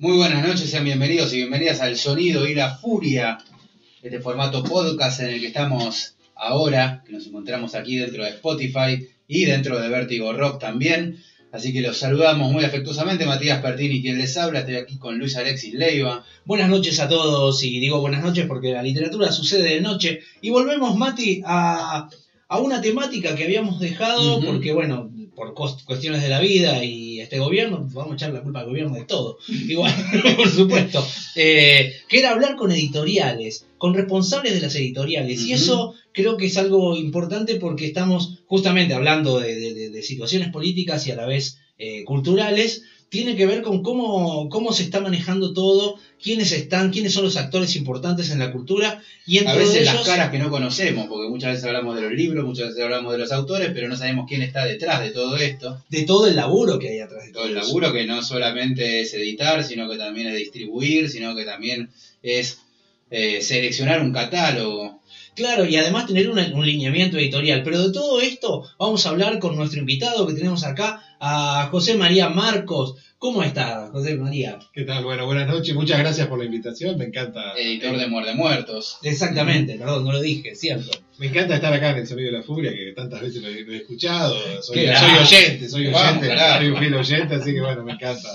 Muy buenas noches, sean bienvenidos y bienvenidas al Sonido y la Furia, este formato podcast en el que estamos ahora, que nos encontramos aquí dentro de Spotify y dentro de Vértigo Rock también. Así que los saludamos muy afectuosamente, Matías Pertini, quien les habla, estoy aquí con Luis Alexis Leiva. Buenas noches a todos, y digo buenas noches porque la literatura sucede de noche. Y volvemos, Mati, a, a una temática que habíamos dejado, porque bueno, por cuestiones de la vida y este gobierno, vamos a echar la culpa al gobierno de todo. Igual, por supuesto. Eh, que era hablar con editoriales, con responsables de las editoriales. Y eso creo que es algo importante porque estamos justamente hablando de, de- de- de situaciones políticas y a la vez eh, culturales. Tiene que ver con cómo, cómo se está manejando todo, quiénes están, quiénes son los actores importantes en la cultura. Y entre A veces las caras que no conocemos, porque muchas veces hablamos de los libros, muchas veces hablamos de los autores, pero no sabemos quién está detrás de todo esto. de todo el laburo que hay atrás de Todo el eso. laburo que no solamente es editar, sino que también es distribuir, sino que también es eh, seleccionar un catálogo. Claro, y además tener un, un lineamiento editorial. Pero de todo esto vamos a hablar con nuestro invitado que tenemos acá, a José María Marcos. ¿Cómo está, José María? ¿Qué tal? Bueno, buenas noches. Muchas gracias por la invitación. Me encanta. Editor de Muerde Muertos. Exactamente, perdón, no lo dije, cierto. Me encanta estar acá en el Sonido de la Furia, que tantas veces lo he, lo he escuchado. Soy, Qué soy grande. oyente, soy Vamos, oyente. carajo. soy un fiel oyente, así que bueno, me encanta.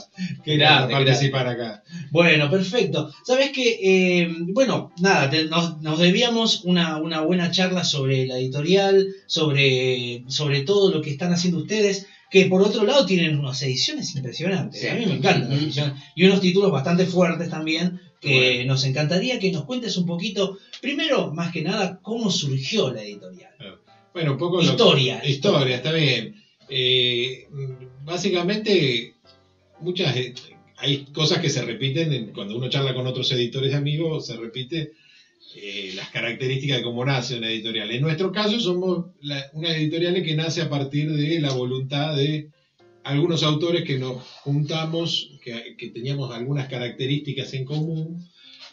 Qué grande, participar acá. Bueno, perfecto. Sabes que, bueno, nada, te- nos, nos debíamos una, una buena charla sobre la editorial, sobre, sobre todo lo que están haciendo ustedes, que por otro lado tienen unas ediciones impresionantes. Sí. A mí me encantan las Ujú. ediciones. Y unos títulos bastante fuertes también, que Bueno. nos encantaría que nos cuentes un poquito, primero, más que nada, cómo surgió la editorial. Bueno, un poco. lo- Historia. Historia, está bien. Eh, básicamente, muchas. hay cosas que se repiten en- cuando uno charla con otros editores amigos, se repite eh, las características de cómo nace una editorial. En nuestro caso, somos una editorial que nace a partir de la voluntad de algunos autores que nos juntamos, que, que teníamos algunas características en común,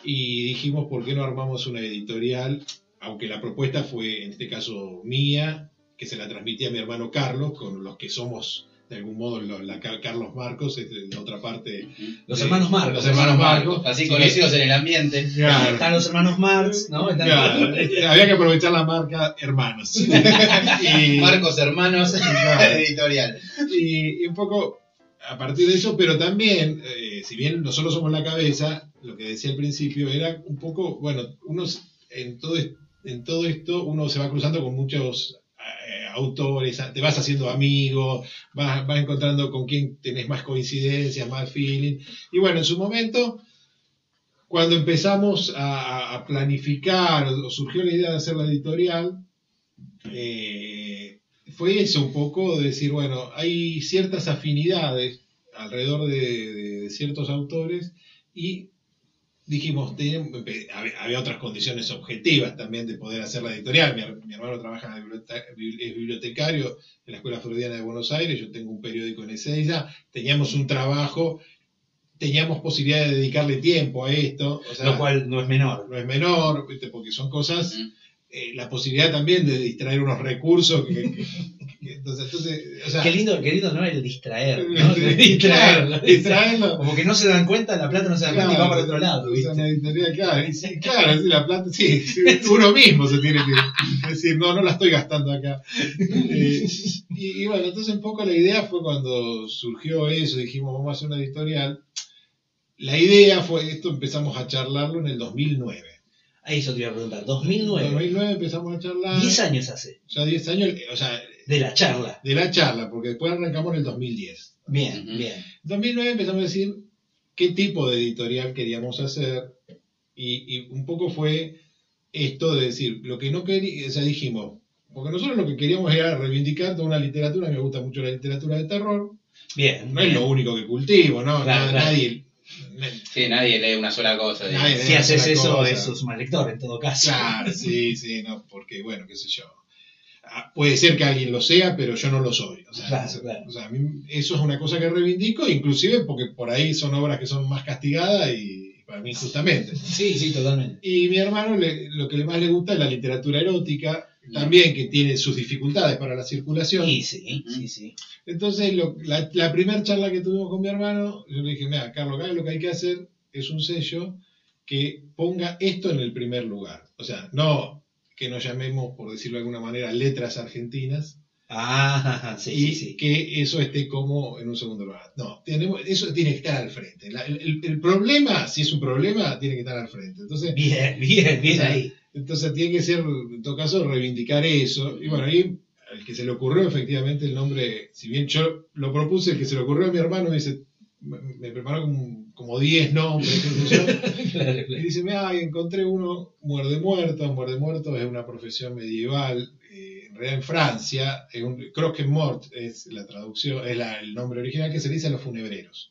y dijimos, ¿por qué no armamos una editorial? Aunque la propuesta fue, en este caso, mía, que se la transmití a mi hermano Carlos, con los que somos, de algún modo, lo- la, Car- Carlos Marcos, es la otra parte. Los de- hermanos Marcos. Los hermanos Marcos. Así Sí, conocidos en el ambiente. Claro. Están los hermanos Marx, ¿no? Están- Claro, había que aprovechar la marca Hermanos. y, Marcos Hermanos Claro. Editorial. y- y un poco a partir de eso, pero también, eh, si bien nosotros somos la cabeza, lo que decía al principio era un poco, bueno, unos en todo, en todo esto uno se va cruzando con muchos eh, autores, te vas haciendo amigo, vas, vas encontrando con quién tenés más coincidencias, más feeling. Y bueno, en su momento, cuando empezamos a, a planificar, o surgió la idea de hacer la editorial, eh, fue eso un poco de decir, bueno, hay ciertas afinidades alrededor de, de ciertos autores y dijimos, empe- había, otras condiciones objetivas también de poder hacer la editorial. Mi, her- mi hermano trabaja en la biblioteca- bibli- es bibliotecario en la Escuela Freudiana de Buenos Aires, yo tengo un periódico en Ezeiza, teníamos un trabajo, teníamos posibilidad de dedicarle tiempo a esto, o sea, Lo cual no es menor. no es menor, ¿viste? porque son cosas, eh, la posibilidad también de distraer unos recursos que, que- Entonces, entonces, o sea, Qué lindo, qué lindo, ¿no? El distraer, ¿no? Sí, El distraerlo. claro, distraerlo. Como que no se dan cuenta, la plata no se da cuenta y va para otro lado, ¿viste? una editorial, claro, y sí, claro, sí, la plata, sí, uno mismo se tiene que decir, no, no la estoy gastando acá. Eh, y, y bueno, entonces un poco la idea fue cuando surgió eso, dijimos, vamos a hacer una editorial. La idea fue, esto empezamos a charlarlo en el 2009. Ahí eso te iba a preguntar. En 2009. 2009 empezamos a charlar. 10 años hace Ya 10 años, o sea, de la charla. de la charla, porque después arrancamos en el 2010. Bien, Ujú. bien. En 2009 empezamos a decir qué tipo de editorial queríamos hacer y, y un poco fue esto de decir, lo que no queríamos, o sea, dijimos, porque nosotros lo que queríamos era reivindicar toda una literatura, me gusta mucho la literatura de terror, Bien. no es lo único que cultivo, ¿no? Claro, Na- claro. Nadie... Sí, nadie lee una sola cosa. Si haces eso, cosa. eso es un mal lector en todo caso. Claro, sí, sí, no, porque bueno, qué sé yo. Ah, Puede ser que alguien lo sea, pero yo no lo soy. O sea, Claro, eso, claro. o sea, a mí eso es una cosa que reivindico, inclusive porque por ahí son obras que son más castigadas y para mí justamente. Sí, sí, totalmente. Y mi hermano le- lo que le más le gusta es la literatura erótica, también que tiene sus dificultades para la circulación. Sí, sí, sí, sí. Entonces, lo- la, la primera charla que tuvimos con mi hermano, yo le dije, mira, Carlos, acá lo que hay que hacer es un sello que ponga esto en el primer lugar. O sea, no que nos llamemos, por decirlo de alguna manera, letras argentinas, Ah, sí, y sí, sí. que eso esté como en un segundo lugar. No, tenemos, eso tiene que estar al frente. La- el, el- el problema, si es un problema, tiene que estar al frente. Entonces, Bien, bien, bien O sea, ahí. entonces tiene que ser, en todo caso, reivindicar eso. Y bueno, ahí al que se le ocurrió efectivamente el nombre, si bien yo lo propuse, el que se le ocurrió a mi hermano me dice, me me preparó como, como 10 nombres, qué sé yo. Claro, Y dice, mira, encontré uno, muerde muerto. Muerde muerto es una profesión medieval, eh, en realidad en Francia, es un, croque mort es la traducción, es la- el nombre original que se le dice a los funebreros.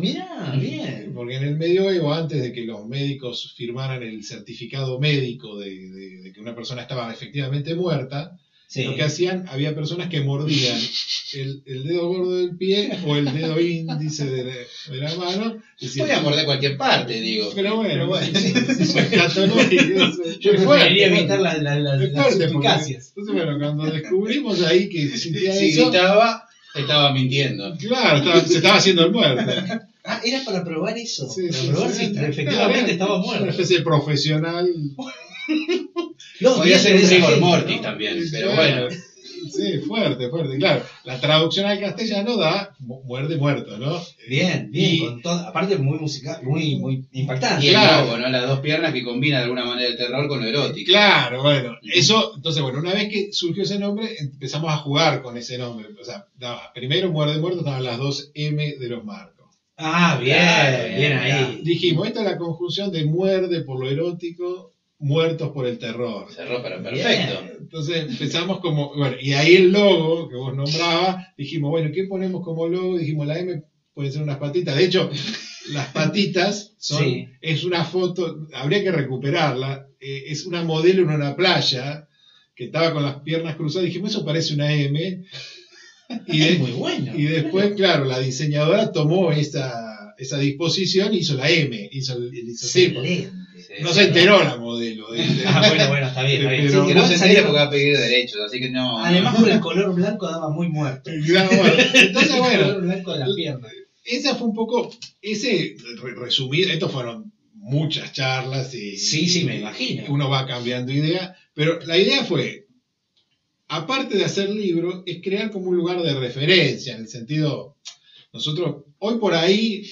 Mirá bien. Porque en el medioevo, antes de que los médicos firmaran el certificado médico de, de- de que una persona estaba efectivamente muerta, Sí. lo que hacían, había personas que mordían el, el dedo gordo del pie o el dedo índice de la, de la mano. Decían, Podía morder cualquier parte, digo. Pero bueno, Pero bueno. eso es- Yo preferiría evitar las fuerte, porque- suspicacias. Entonces, bueno, cuando descubrimos ahí que existía Si eso, gritaba, estaba mintiendo. claro, estaba- se estaba haciendo el muerto. Ah, era para probar eso. Sí, para sí, probar sí, si efectivamente estaba Una muerto. especie de profesional. Los Podía días ser de un rigor mortis ¿no? también, pero bueno. Sí, fuerte, fuerte, claro. La traducción al castellano da mu- muerde muerto, ¿no? Bien, bien. Y- con todo- aparte muy musical, muy, muy impactante. Y el Claro. lobo, ¿no? Las dos piernas que combina de alguna manera el terror con lo erótico. Claro, bueno, eso, entonces, bueno, una vez que surgió ese nombre, empezamos a jugar con ese nombre. O sea, daba, primero muerde muerto estaban las dos M de los marcos. Ah, bien, Claro, bien, bien, ahí. Dijimos, esta es la conjunción de muerde por lo erótico, muertos por el terror. Cerró, pero perfecto. Entonces empezamos como, bueno, y ahí el logo que vos nombrabas, dijimos, bueno, ¿qué ponemos como logo? Dijimos, la M pueden ser unas patitas. De hecho, las patitas son, Sí. es una foto, habría que recuperarla, eh, es una modelo en una playa que estaba con las piernas cruzadas, dijimos, eso parece una M. Y, de- Es muy bueno. y después, claro, la diseñadora tomó esa, esa disposición y hizo la M, hizo el, el No se enteró la modelo. de- de- Ah, bueno, bueno, está bien, está bien. Pero- Que Sí, no se salieron- porque va a pedir derechos, así que no. Además por el color blanco daba muy muerto. Claro, bueno, entonces, el bueno, color blanco de la pierna. esa fue un poco, ese re- resumido, estos fueron muchas charlas y Sí, sí, me imagino. uno va cambiando idea, pero la idea fue, aparte de hacer libros, es crear como un lugar de referencia, en el sentido, nosotros, hoy por ahí,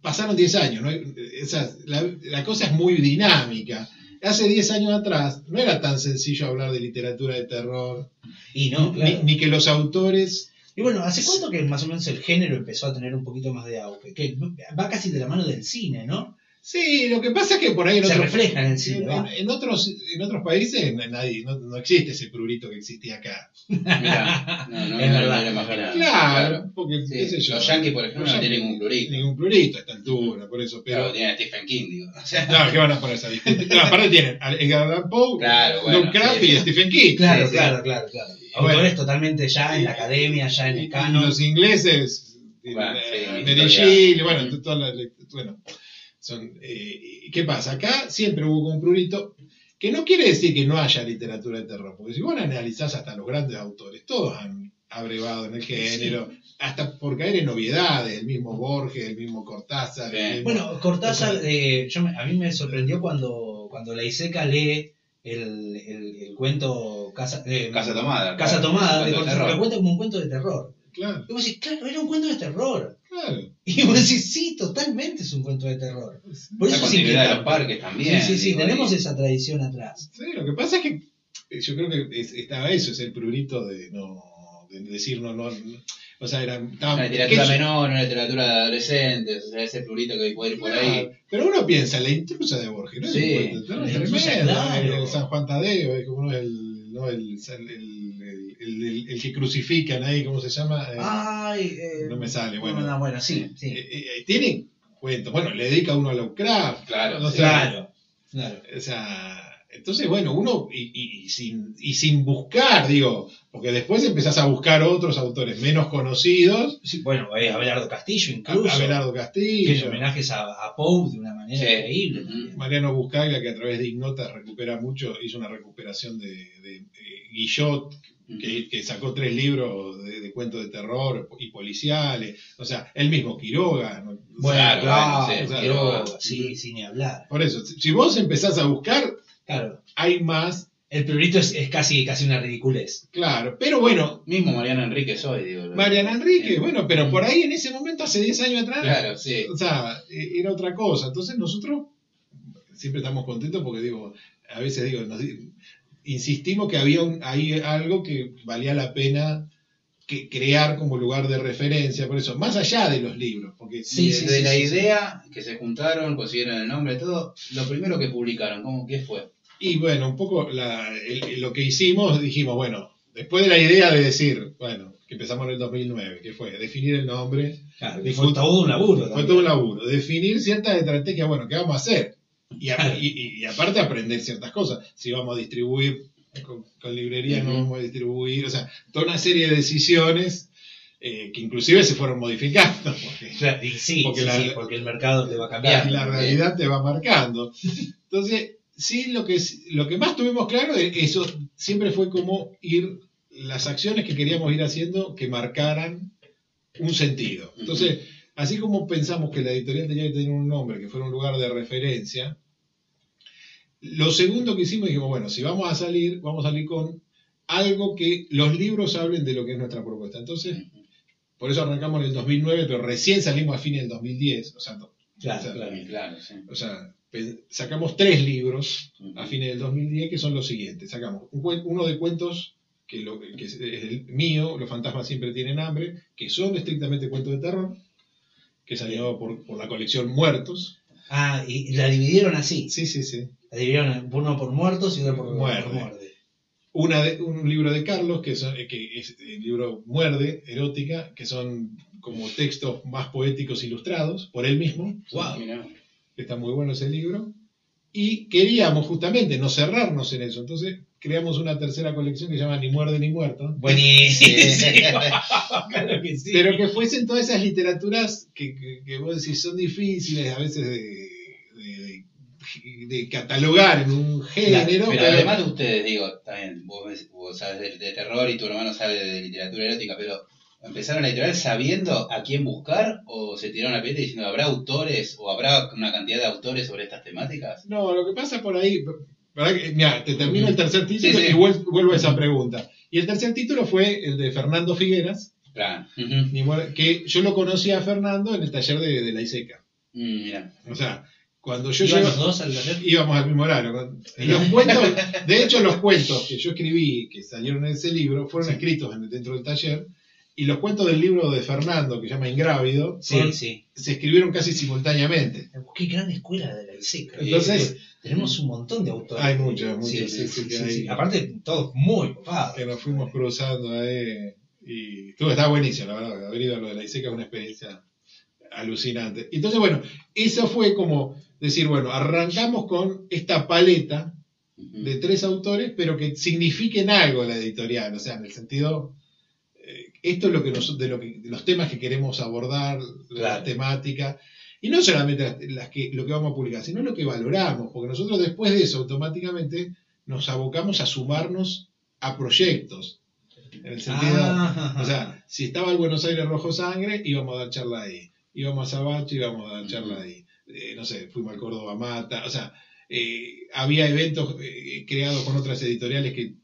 pasaron 10 años, ¿no? Esa- la, la cosa es muy dinámica. Hace 10 años atrás no era tan sencillo hablar de literatura de terror, Y no, ni, ni que los autores Y bueno, ¿hace cuánto que más o menos el género empezó a tener un poquito más de auge? Que va casi de la mano del cine, ¿no? Sí, lo que pasa es que por ahí en, Se otros, refleja en cine, en, en otros, en otros países nadie, no, no existe ese prurito que existía acá. Mirá, no, no, Es verdad, no lo imaginaba. Claro, porque Sí, qué sé yo. Los yankees, por ejemplo, no tienen ningún plurito. Ningún prurito a esta altura, por eso. Pero Pero, tienen a Stephen King, digo. O sea, claro, ¿qué van a ponerse a discutir? No, aparte tienen a Edgar Allan Poe, Claro, bueno, Lovecraft sí. y Stephen King. Claro, Sí, sí. claro, claro, claro. bueno. Autores totalmente ya en la academia, ya en el y canon. los ingleses, Bueno, eh, sí, Mary bueno, todas las- bueno, son, eh, ¿qué pasa? Acá siempre hubo como un prurito Que no quiere decir que no haya literatura de terror, porque si vos analizás hasta los grandes autores, todos han abrevado en el género, hasta por caer en novedades, el mismo Borges, el mismo Cortázar. Bien. el mismo- Bueno, Cortázar, O sea, eh, yo me- a mí me sorprendió cuando, cuando la Iseca lee el, el- el cuento Casa, eh, Casa Tomada. Casa claro, Tomada de Cortázar, terror. lo cuenta como un cuento de terror. Claro, Y vos decís, claro, era un cuento de terror. Claro. Y vos decís, sí, totalmente es un cuento de terror. Por La eso es continuidad de los parques también. Sí, sí, sí, tenemos y- esa tradición atrás. Sí, lo que pasa es que eh, yo creo que es- estaba eso, es el prurito de no de decir no, no, no- o sea, era estaba- Una literatura menor, una literatura de adolescentes, o sea, ese plurito que puede ir por ahí. Claro, Pero uno piensa, la intrusa de Borges, ¿no? Es Sí, un cuento de terror, la es intrusa, tremendo, claro. el San Juan Tadeo, es como el, ¿no? el, el, el- el- el- el que crucifican ahí, ¿cómo se llama? Eh, Ay, eh, no me sale, bueno. No, no, bueno, sí, sí. eh, eh, tiene cuentos, bueno, le dedica uno a Lovecraft, Claro, Claro, claro. o sea, entonces, bueno, uno, y, y- y sin, y sin buscar, digo, porque después empezás a buscar otros autores menos conocidos, Sí, bueno, eh, Abelardo Castillo incluso. Abelardo que Castillo, homenajes a, a Poe de una manera Sí. increíble. También. Mariano Buscaglia, que a través de Ignota recupera mucho, hizo una recuperación de, de, eh, Guillot, que, que sacó tres libros de, de cuentos de terror y policiales, o sea, el mismo Quiroga. ¿no? Bueno, Claro, claro, bueno, sí, Quiroga, sí, sin ni hablar. Por eso, si vos empezás a buscar, Claro, hay más, el prurito es, es casi, casi una ridiculez. claro, pero bueno, Mismo Mariano Enríquez hoy, digo. Mariana Enrique, Sí. bueno, pero por ahí en ese momento, hace 10 años atrás, Claro, sí. o sea, eh, era otra cosa. Entonces nosotros siempre estamos contentos porque digo, a veces digo, nos insistimos que había un, ahí algo que valía la pena que crear como lugar de referencia, por eso, más allá de los libros, porque Sí, Y sí, de sí, la sí, idea que se juntaron, consiguieron el nombre, todo, lo primero que publicaron, ¿cómo, ¿qué fue? Y bueno, un poco la- el- lo que hicimos, dijimos, bueno, después de la idea de decir, bueno, que empezamos en el 2009, que fue definir el nombre, Claro, fue- todo un laburo. Fue también. todo un laburo. Definir ciertas estrategias, bueno, ¿qué vamos a hacer? Y, a- y- aparte aprender ciertas cosas. Si vamos a distribuir con, con librerías, no vamos a distribuir, o sea, toda una serie de decisiones eh, que inclusive se fueron modificando. Porque Claro, y sí, Porque sí, la- sí, porque el mercado te va a la, cambiar. la realidad te va marcando. Entonces, sí, lo que, lo que más tuvimos claro, es eso siempre fue como ir, las acciones que queríamos ir haciendo que marcaran un sentido. Entonces, así como pensamos que la editorial tenía que tener un nombre, que fuera un lugar de referencia, lo segundo que hicimos, dijimos, bueno, si vamos a salir, vamos a salir con algo que los libros hablen de lo que es nuestra propuesta. Entonces, por eso arrancamos en el 2009, pero recién salimos a fines del 2010. O sea, Claro, o sea, claro. Claro, sí. o sea, sacamos tres libros a fines del 2010 que son los siguientes. Sacamos uno de cuentos que, lo, que es es el mío, Los fantasmas siempre tienen hambre, que son estrictamente cuentos de terror, que salió por, por la colección Muertos. Ah, y la dividieron así. Sí, sí, sí. La dividieron uno por muertos y otro por Muerde. por muerde. Una de- un libro de Carlos, que, son- que es el libro Muerde, erótica, que son como textos más poéticos ilustrados por él mismo. Wow. Mirá. Está muy bueno ese libro. Y queríamos justamente no cerrarnos en eso. Entonces creamos una tercera colección que se llama Ni muerde ni muerto. Buenísimo. claro que sí. Pero que fuesen todas esas literaturas que, que, que vos decís son difíciles a veces de, de- catalogar en un género. Pero pero- además de ustedes, digo, también, vos, sabes de, de terror y tu hermano sabe de literatura erótica, pero ¿empezaron la editorial sabiendo a quién buscar o se tiraron la pileta diciendo habrá autores o habrá una cantidad de autores sobre estas temáticas? No, lo que pasa por ahí, ¿verdad que- Mira, te termino el tercer título Sí, sí. y vuel- vuelvo a esa pregunta. Y el tercer título fue el de Fernando Figueras, Claro. Que yo lo conocí a Fernando en el taller de, de la ISECA. Mm, mira. O sea, cuando yo ¿Iban llego, los dos al taller? íbamos al mismo horario. Los cuentos, de hecho, los cuentos que yo escribí, que salieron en ese libro, fueron escritos en- dentro del taller. Y los cuentos del libro de Fernando, que se llama Ingrávido, Sí, fueron- sí. se escribieron casi simultáneamente. Qué gran escuela de la ISECA. Entonces- Eh, tenemos un montón de autores. Hay muchos, muchos, Sí, sí, sí. Aparte, todos muy copados. Que nos fuimos cruzando ahí. Y estuvo, estaba buenísimo, la verdad. Haber ido a lo de la ISECA es una experiencia alucinante. Entonces, bueno, eso fue como decir, bueno, arrancamos con esta paleta de tres autores, pero que signifiquen algo la editorial, o sea, en el sentido, eh, esto es lo que nos- de, lo que, de los temas que queremos abordar, la temática, Y no solamente las, las que, lo que vamos a publicar, sino lo que valoramos, porque nosotros después de eso automáticamente nos abocamos a sumarnos a proyectos. En el sentido, Ah. o sea, si estaba el Buenos Aires Rojo Sangre, íbamos a dar charla ahí. Íbamos a Sabacho, íbamos a dar charla ahí. Eh, no sé, fuimos al Córdoba Mata. O sea, eh, había eventos eh, creados con otras editoriales que,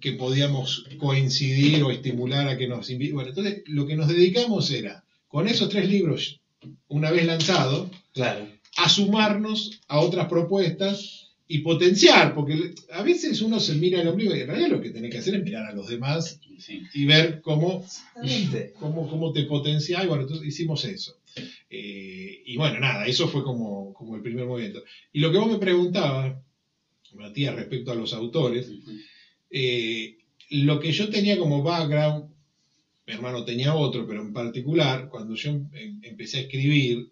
que podíamos coincidir o estimular a que nos inviten. Bueno, entonces lo que nos dedicamos era, con esos tres libros, una vez lanzados, Claro. a sumarnos a otras propuestas y potenciar, porque a veces uno se mira el ombligo y en realidad lo que tenés que hacer es mirar a los demás Sí. y ver cómo, cómo, cómo te potencia. Y bueno, entonces hicimos eso. Eh, y bueno, nada, eso fue como, como el primer movimiento. Y lo que vos me preguntabas, Matías, respecto a los autores, eh, lo que yo tenía como background, mi hermano tenía otro, pero en particular, cuando yo em- empecé a escribir,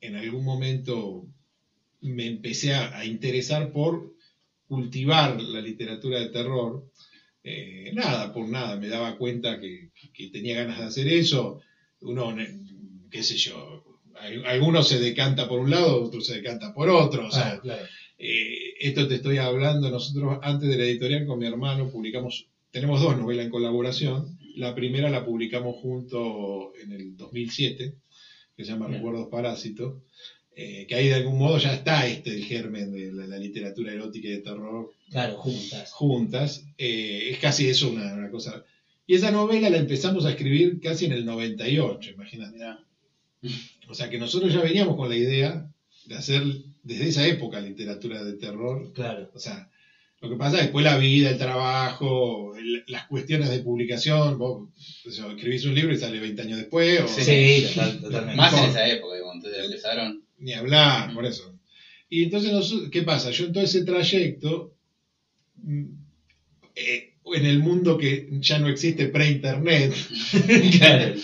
en algún momento me empecé a, a interesar por cultivar la literatura de terror. Eh, nada, por nada, me daba cuenta que, que tenía ganas de hacer eso. Uno, qué sé yo, al- algunos se decanta por un lado, otros se decanta por otro. O sea, Ah, claro. eh, esto te estoy hablando, nosotros antes de la editorial con mi hermano publicamos, tenemos dos novelas en colaboración. La primera la publicamos junto en el 2007, que se llama Bien. Recuerdos Parásitos, eh, que ahí de algún modo ya está este el germen de la, la literatura erótica y de terror Claro, juntas. juntas. Eh, es casi eso una, una cosa. Y esa novela la empezamos a escribir casi en el 98, imagínate. O sea que nosotros ya veníamos con la idea de hacer desde esa época literatura de terror. Claro. O sea, lo que pasa es después la vida, el trabajo, el- las cuestiones de publicación. Vos o sea, escribís un libro y sale 20 años después, o Sí, total- totalmente. Más en esa época, cuando empezaron. ni hablar, por eso. Y entonces, nos- ¿qué pasa? Yo en todo ese trayecto, mm, eh, en el mundo que ya no existe pre-internet, claro,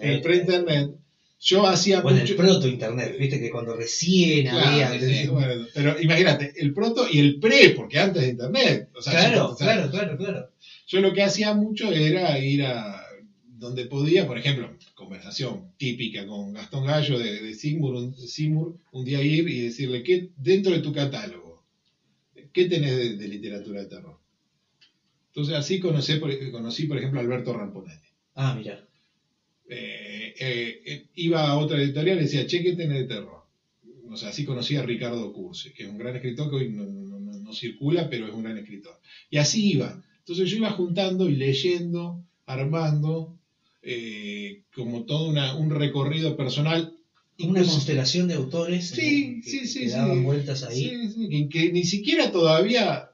el pre-internet. Yo hacía Bueno, mucho... el proto-internet, viste que cuando recién Claro, había. sí, bueno, pero imagínate, el proto y el pre, porque antes de internet. o sea, claro, yo- claro, claro, claro. Yo lo que hacía mucho era ir a donde podía, por ejemplo, conversación típica con Gastón Gallo de, de Seymour, un, Seymour, un día ir y decirle, ¿qué, dentro de tu catálogo, ¿qué tenés de, de literatura de terror? Entonces así conocí, conocí, por ejemplo, a Alberto Ramponelli. Ah, mira. Eh, eh, eh, iba a otra editorial y decía, che, ¿qué tenés de terror? O sea, así conocí a Ricardo Cursi, que es un gran escritor que hoy no, no- no- no circula, pero es un gran escritor. Y así iba. Entonces yo iba juntando y leyendo, armando, eh, como todo una- un recorrido personal. Una Incluso- constelación de autores Sí, que, sí, que sí. daban vueltas ahí. Sí, sí, que, que ni siquiera todavía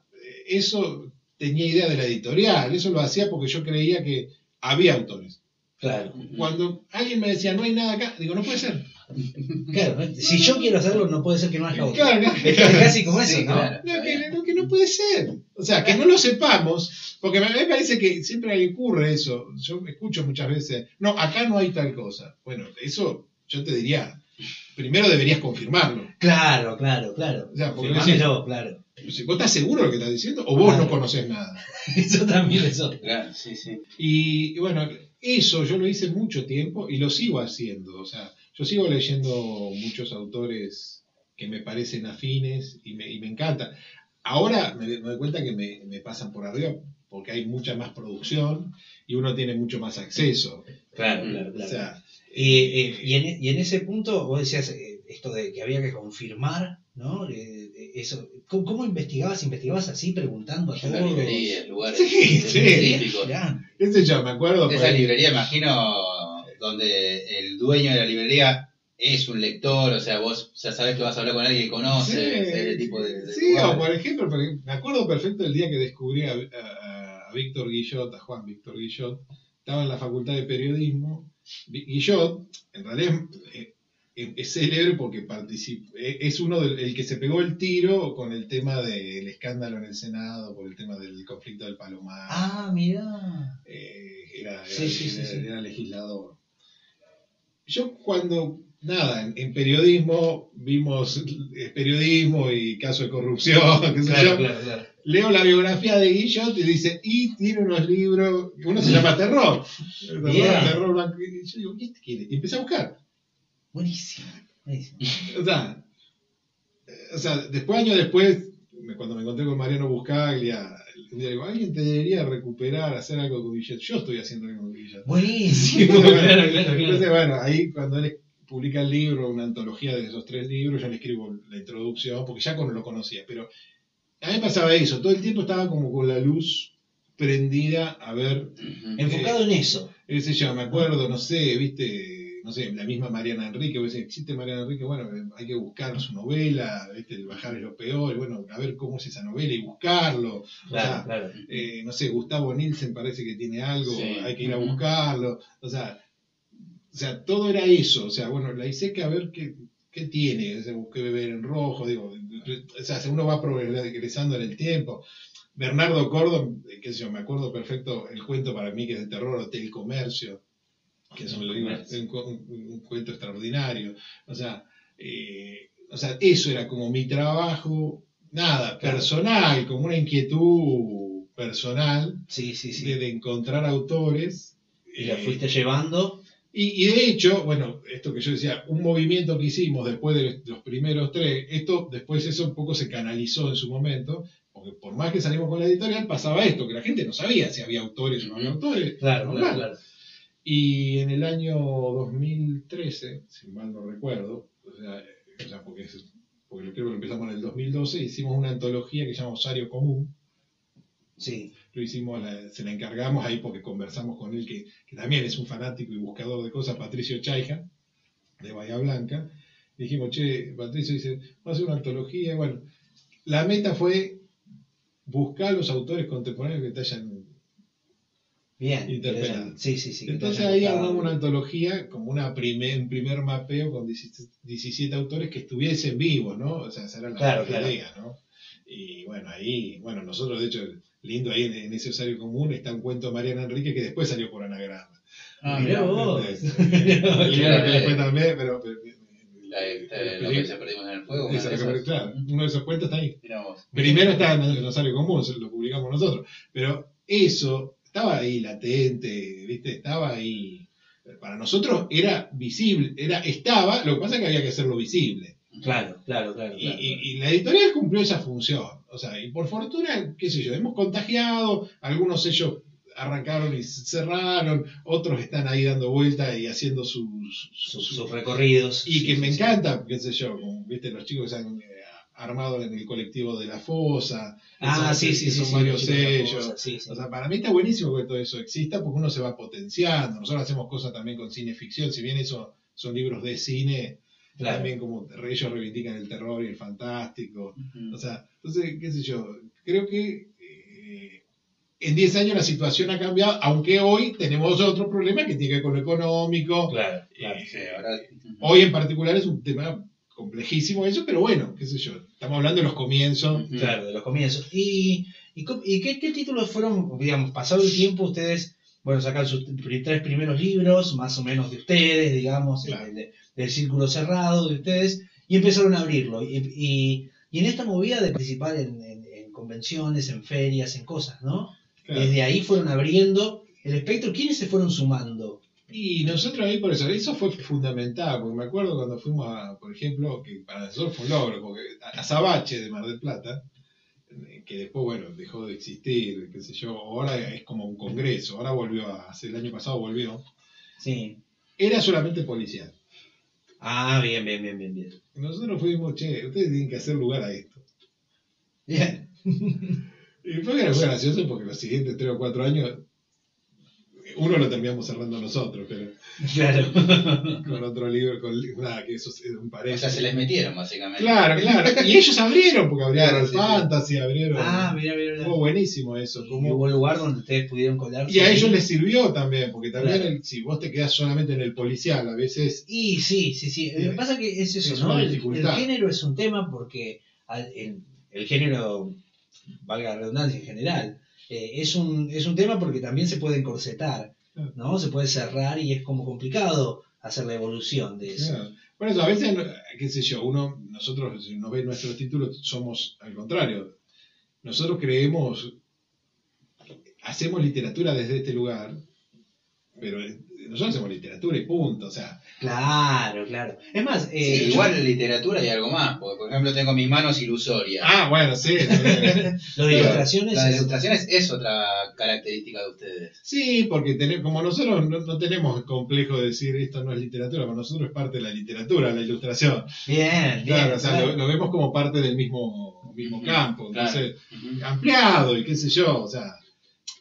eso tenía idea de la editorial. Eso lo hacía porque yo creía que había autores. Claro, Cuando alguien me decía, no hay nada acá, digo, no puede ser. claro. Si yo quiero hacerlo, no puede ser que no haya otro. Claro, Es casi como eso, Sí, ¿no? claro. No, que, no, que no puede ser. O sea, que no lo sepamos, porque me, me parece que siempre ocurre eso. Yo escucho muchas veces, no, acá no hay tal cosa. Bueno, eso yo te diría, primero deberías confirmarlo. Claro, claro, claro. O sea, porque Firmámelo, claro. Si vos estás seguro de lo que estás diciendo o vos Claro. no conocés nada. Eso también es otro. Claro, sí, sí. Y, y bueno, eso yo lo hice mucho tiempo y lo sigo haciendo. O sea, yo sigo leyendo muchos autores que me parecen afines y me, y me encanta. Ahora me, me doy cuenta que me, me pasan por arriba porque hay mucha más producción y uno tiene mucho más acceso. Claro, claro, O sea, Y, eh, y, en, y en ese punto, vos decías eh, esto de que había que confirmar, ¿no? Eh, eh, eso, ¿cómo, cómo investigabas? ¿Investigabas así, preguntando a En la todos? librería, lugares Sí, sí. sé yo, me acuerdo. Esa ahí- librería, imagino, donde el dueño de la librería es un lector, o sea, vos ya sabés que vas a hablar con alguien que conoce, Sí, ese tipo de, de sí, lugares. o por ejemplo, me acuerdo perfecto el día que descubrí a, a- a Víctor Guillot, a Juan Víctor Guillot, estaba en la facultad de periodismo. Guillot, en realidad, eh, es célebre porque particip- eh, es uno del el que se pegó el tiro con el tema del escándalo en el Senado, por el tema del conflicto del Palomar. ah, mirá. Eh, era, Sí, sí, sí, era- sí. era legislador. Yo cuando, nada, en, en periodismo vimos eh, periodismo y caso de corrupción, qué sé Claro, yo. claro, claro. Leo la biografía de Guillot y dice, y tiene unos libros, uno se llama Terror, terror, terror blanco. Y yo digo, ¿qué este quiere? Y empecé a buscar. Buenísimo. Buenísimo. O sea, eh, o sea, después, años después, cuando me encontré con Mariano Buscaglia, un día digo, alguien te debería recuperar, hacer algo con Guillet. Yo estoy haciendo algo con Guillet. Buenísimo, Entonces, claro, claro, Entonces, claro. bueno, ahí cuando él publica el libro, una antología de esos tres libros, yo le escribo la introducción, porque ya lo conocía. Pero a mí me pasaba eso, todo el tiempo estaba como con la luz prendida a ver Ujú. Enfocado en eso. sé yo, me acuerdo, no sé, viste, no sé, la misma Mariana Enrique, vos decís, existe Mariana Enrique, bueno, eh, hay que buscar su novela, viste, el bajar es lo peor, y bueno, a ver cómo es esa novela y buscarlo. O Claro, sea, claro. eh, no sé, Gustavo Nielsen parece que tiene algo, Sí. hay que ir a buscarlo. O sea, o sea, todo era eso. O sea, bueno, la que a ver qué, qué tiene, o sea, busqué beber en rojo, digo, o sea, uno va progresando en el tiempo. Bernardo Cordon, eh, qué sé yo, me acuerdo perfecto el cuento para mí que es de terror, Hotel Comercio, que es un, Comercio. un un- un cuento extraordinario. O sea, eh, o sea, eso era como mi trabajo, nada, Claro. personal, como una inquietud personal Sí, sí, sí. de, de encontrar autores. Y la eh, fuiste llevando. y, y de hecho, bueno, esto que yo decía, un movimiento que hicimos después de los primeros tres, esto después eso un poco se canalizó en su momento, porque por más que salimos con la editorial, pasaba esto, que la gente no sabía si había autores o no había autores. Claro, normal. claro, claro. Y en el año 2013, si mal no recuerdo, o sea, o sea, porque, es- porque creo que lo empezamos en el 2012, hicimos una antología que se llama Osario Común, Sí, lo hicimos, la- se la encargamos ahí porque conversamos con él, que, que también es un fanático y buscador de cosas, Patricio Chaija, de Bahía Blanca. Dijimos, che, Patricio dice, vamos a hacer una antología. Y bueno, la meta fue buscar los autores contemporáneos que te hayan. Bien. Interpelado. Sí, sí, sí. que te Entonces ahí armamos una antología, como una primer, un primer mapeo con 17, 17 autores que estuviesen vivos, ¿no? O sea, esa era la, Claro, la claro. idea, ¿no? Y bueno, ahí, bueno, nosotros de hecho, lindo ahí en, en ese usuario común está un cuento de Mariana Enrique que después salió por anagrama. Ah, Mirá mirá. vos. Entonces, el libro que después también, pero... pero- La- este, lo que se perdimos en el fuego. una Esa, de pero esas. claro, uno de esos cuentos está ahí. Mirá vos. Primero está en el Rosario Común, lo publicamos nosotros, pero eso estaba ahí latente, ¿viste? Estaba ahí. Para nosotros era visible, era estaba, lo que pasa es que había que hacerlo visible. Claro, claro, claro. Y, claro. y- y la editorial cumplió esa función. O sea, y por fortuna, qué sé yo, hemos contagiado, algunos sellos arrancaron y cerraron, otros están ahí dando vuelta y haciendo sus, sus, sus- sus recorridos. y Sí, que sí, me sí. encanta, qué sé yo, como, viste, los chicos que han eh, armado en el colectivo de la fosa, Ah, sí, sí, sí. son sí, varios sellos. sí. O sea, para mí está buenísimo que todo eso exista porque uno se va potenciando. Nosotros hacemos cosas también con cine ficción, si bien eso son libros de cine, Claro. también como ellos reivindican el terror y el fantástico. O sea, entonces, qué sé yo, creo que eh, en 10 años la situación ha cambiado, aunque hoy tenemos otro problema que tiene que ver con lo económico. Claro, claro. Eh, ujú. Hoy en particular es un tema complejísimo eso, pero bueno, qué sé yo, estamos hablando de los comienzos. Claro, de los comienzos. ¿Y, y, qué, qué títulos fueron, digamos, pasado el tiempo, ustedes, bueno, sacan sus tres primeros libros, más o menos de ustedes, digamos, Claro. de- de- del círculo cerrado de ustedes, y empezaron a abrirlo. Y, y- y en esta movida de participar en, en- en convenciones, en ferias, en cosas, ¿no? Claro. Desde ahí fueron abriendo el espectro. ¿Quiénes se fueron sumando? Y nosotros ahí por eso, eso fue fundamental, porque me acuerdo cuando fuimos a, por ejemplo, que para nosotros fue un logro, porque a Sabache de Mar del Plata, eh, que después, bueno, dejó de existir, qué sé yo, ahora es como un congreso, ahora volvió, a, hace el año pasado volvió, Sí. era solamente policial. Ah, bien, bien, bien, bien, bien. Nosotros fuimos, che, ustedes tienen que hacer lugar a esto. Bien. Y fue gracioso porque los siguientes tres o cuatro años, uno lo terminamos cerrando nosotros, pero Claro. con otro libro, con nada, que eso es un O paréntesis. sea, se les metieron, básicamente. Claro, claro. Y ellos abrieron, porque abrieron Claro, el sí. Fantasy, abrieron. ah, mira, mira, mira. Estuvo buenísimo eso. Y como- hubo lugar donde ustedes pudieron colarse. Y a ellos les sirvió también, porque también Claro. el- si vos te quedás solamente en el policial, a veces. Y sí, sí, sí. Lo que pasa que es eso, Es ¿no? una El, dificultad. el género es un tema porque al- el, el género, valga la redundancia en general, eh, es, un, es un tema porque también se puede encorsetar, ¿no? Se puede cerrar y es como complicado hacer la evolución de eso. Claro. Eso, a veces, qué sé yo, uno, nosotros, si uno ve nuestros títulos, somos al contrario. Nosotros creemos, hacemos literatura desde este lugar, pero eh, nosotros hacemos literatura y punto, o sea, Claro, claro. Es más, Sí, eh, igual en literatura y algo más, porque por ejemplo tengo mis manos ilusorias. ah, bueno, sí, lo de ilustraciones. Las ilustraciones es otra característica de ustedes. sí, porque tener- como nosotros no, no tenemos el complejo de decir esto no es literatura, para nosotros es parte de la literatura, la ilustración, Bien, bien. claro, o sea, claro. Lo, lo vemos como parte del mismo, mismo campo, claro. entonces, Ujú. ampliado y qué sé yo, o sea,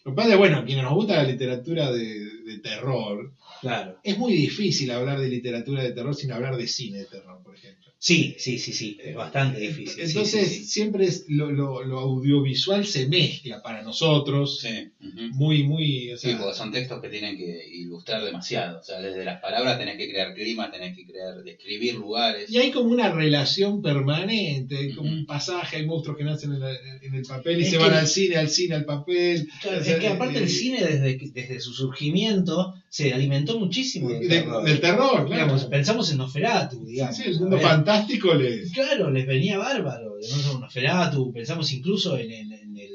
lo que pasa es, bueno, quienes nos gusta la literatura de, terror, Claro. es muy difícil hablar de literatura de terror sin hablar de cine de terror, por ejemplo. Sí, sí, sí, sí. Es bastante difícil. sí, Entonces, sí, sí. siempre es lo, lo- lo audiovisual se mezcla para nosotros, Sí. muy, muy, o Sí, porque son textos que tienen que ilustrar demasiado. O sea, desde las palabras tenés que crear clima, tenés que crear, describir lugares. y hay como una relación permanente, hay como un pasaje, hay monstruos que nacen en, la- en el papel y Es se van al cine, al cine, al papel. Claro, O sea, es que aparte eh, el cine desde, desde su surgimiento se alimentó muchísimo del de- terror. del terror, claro. Digamos, pensamos en Nosferatu, digamos. Sí, el mundo fantástico les... Claro, les venía bárbaro. Pensamos en Nosferatu, pensamos incluso en, en- en el.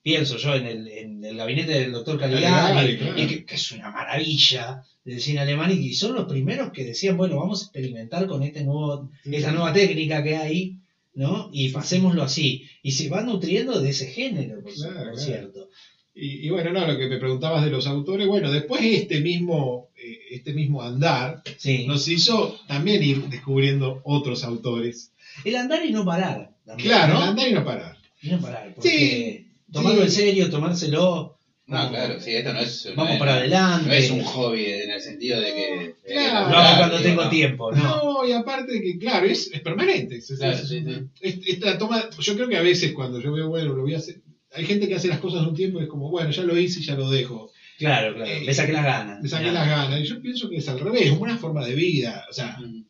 Pienso yo en el, en el gabinete del doctor Caligari, claro. que, que es una maravilla del cine alemán, y son los primeros que decían, bueno, vamos a experimentar con este nuevo, esta nueva técnica que hay, ¿no? Y pasémoslo así. Y se va nutriendo de ese género, por, Claro, por claro. cierto. Y, y bueno, no, lo que me preguntabas de los autores, bueno, después este mismo, eh, este mismo andar Sí. nos hizo también ir descubriendo otros autores. El andar y no parar. también, Claro, ¿no? el andar y no parar. Y no parar. Porque Sí, tomarlo sí. en serio, tomárselo. No, claro, sí, esto no es. no Vamos es- para adelante. No es un hobby en el sentido de que. de que Claro. Cuando tengo no. tiempo, ¿no? No, y aparte que, claro, es, es permanente. Es- es- Claro, es- sí, sí. es- esta toma, yo creo que a veces cuando yo veo, bueno, lo voy a hacer, hay gente que hace las cosas un tiempo y es como, bueno, ya lo hice y ya lo dejo. Claro, claro. Eh, me saqué las ganas. Me saqué las ganas. Y yo pienso que es al revés, es una forma de vida. O sea, Ujú.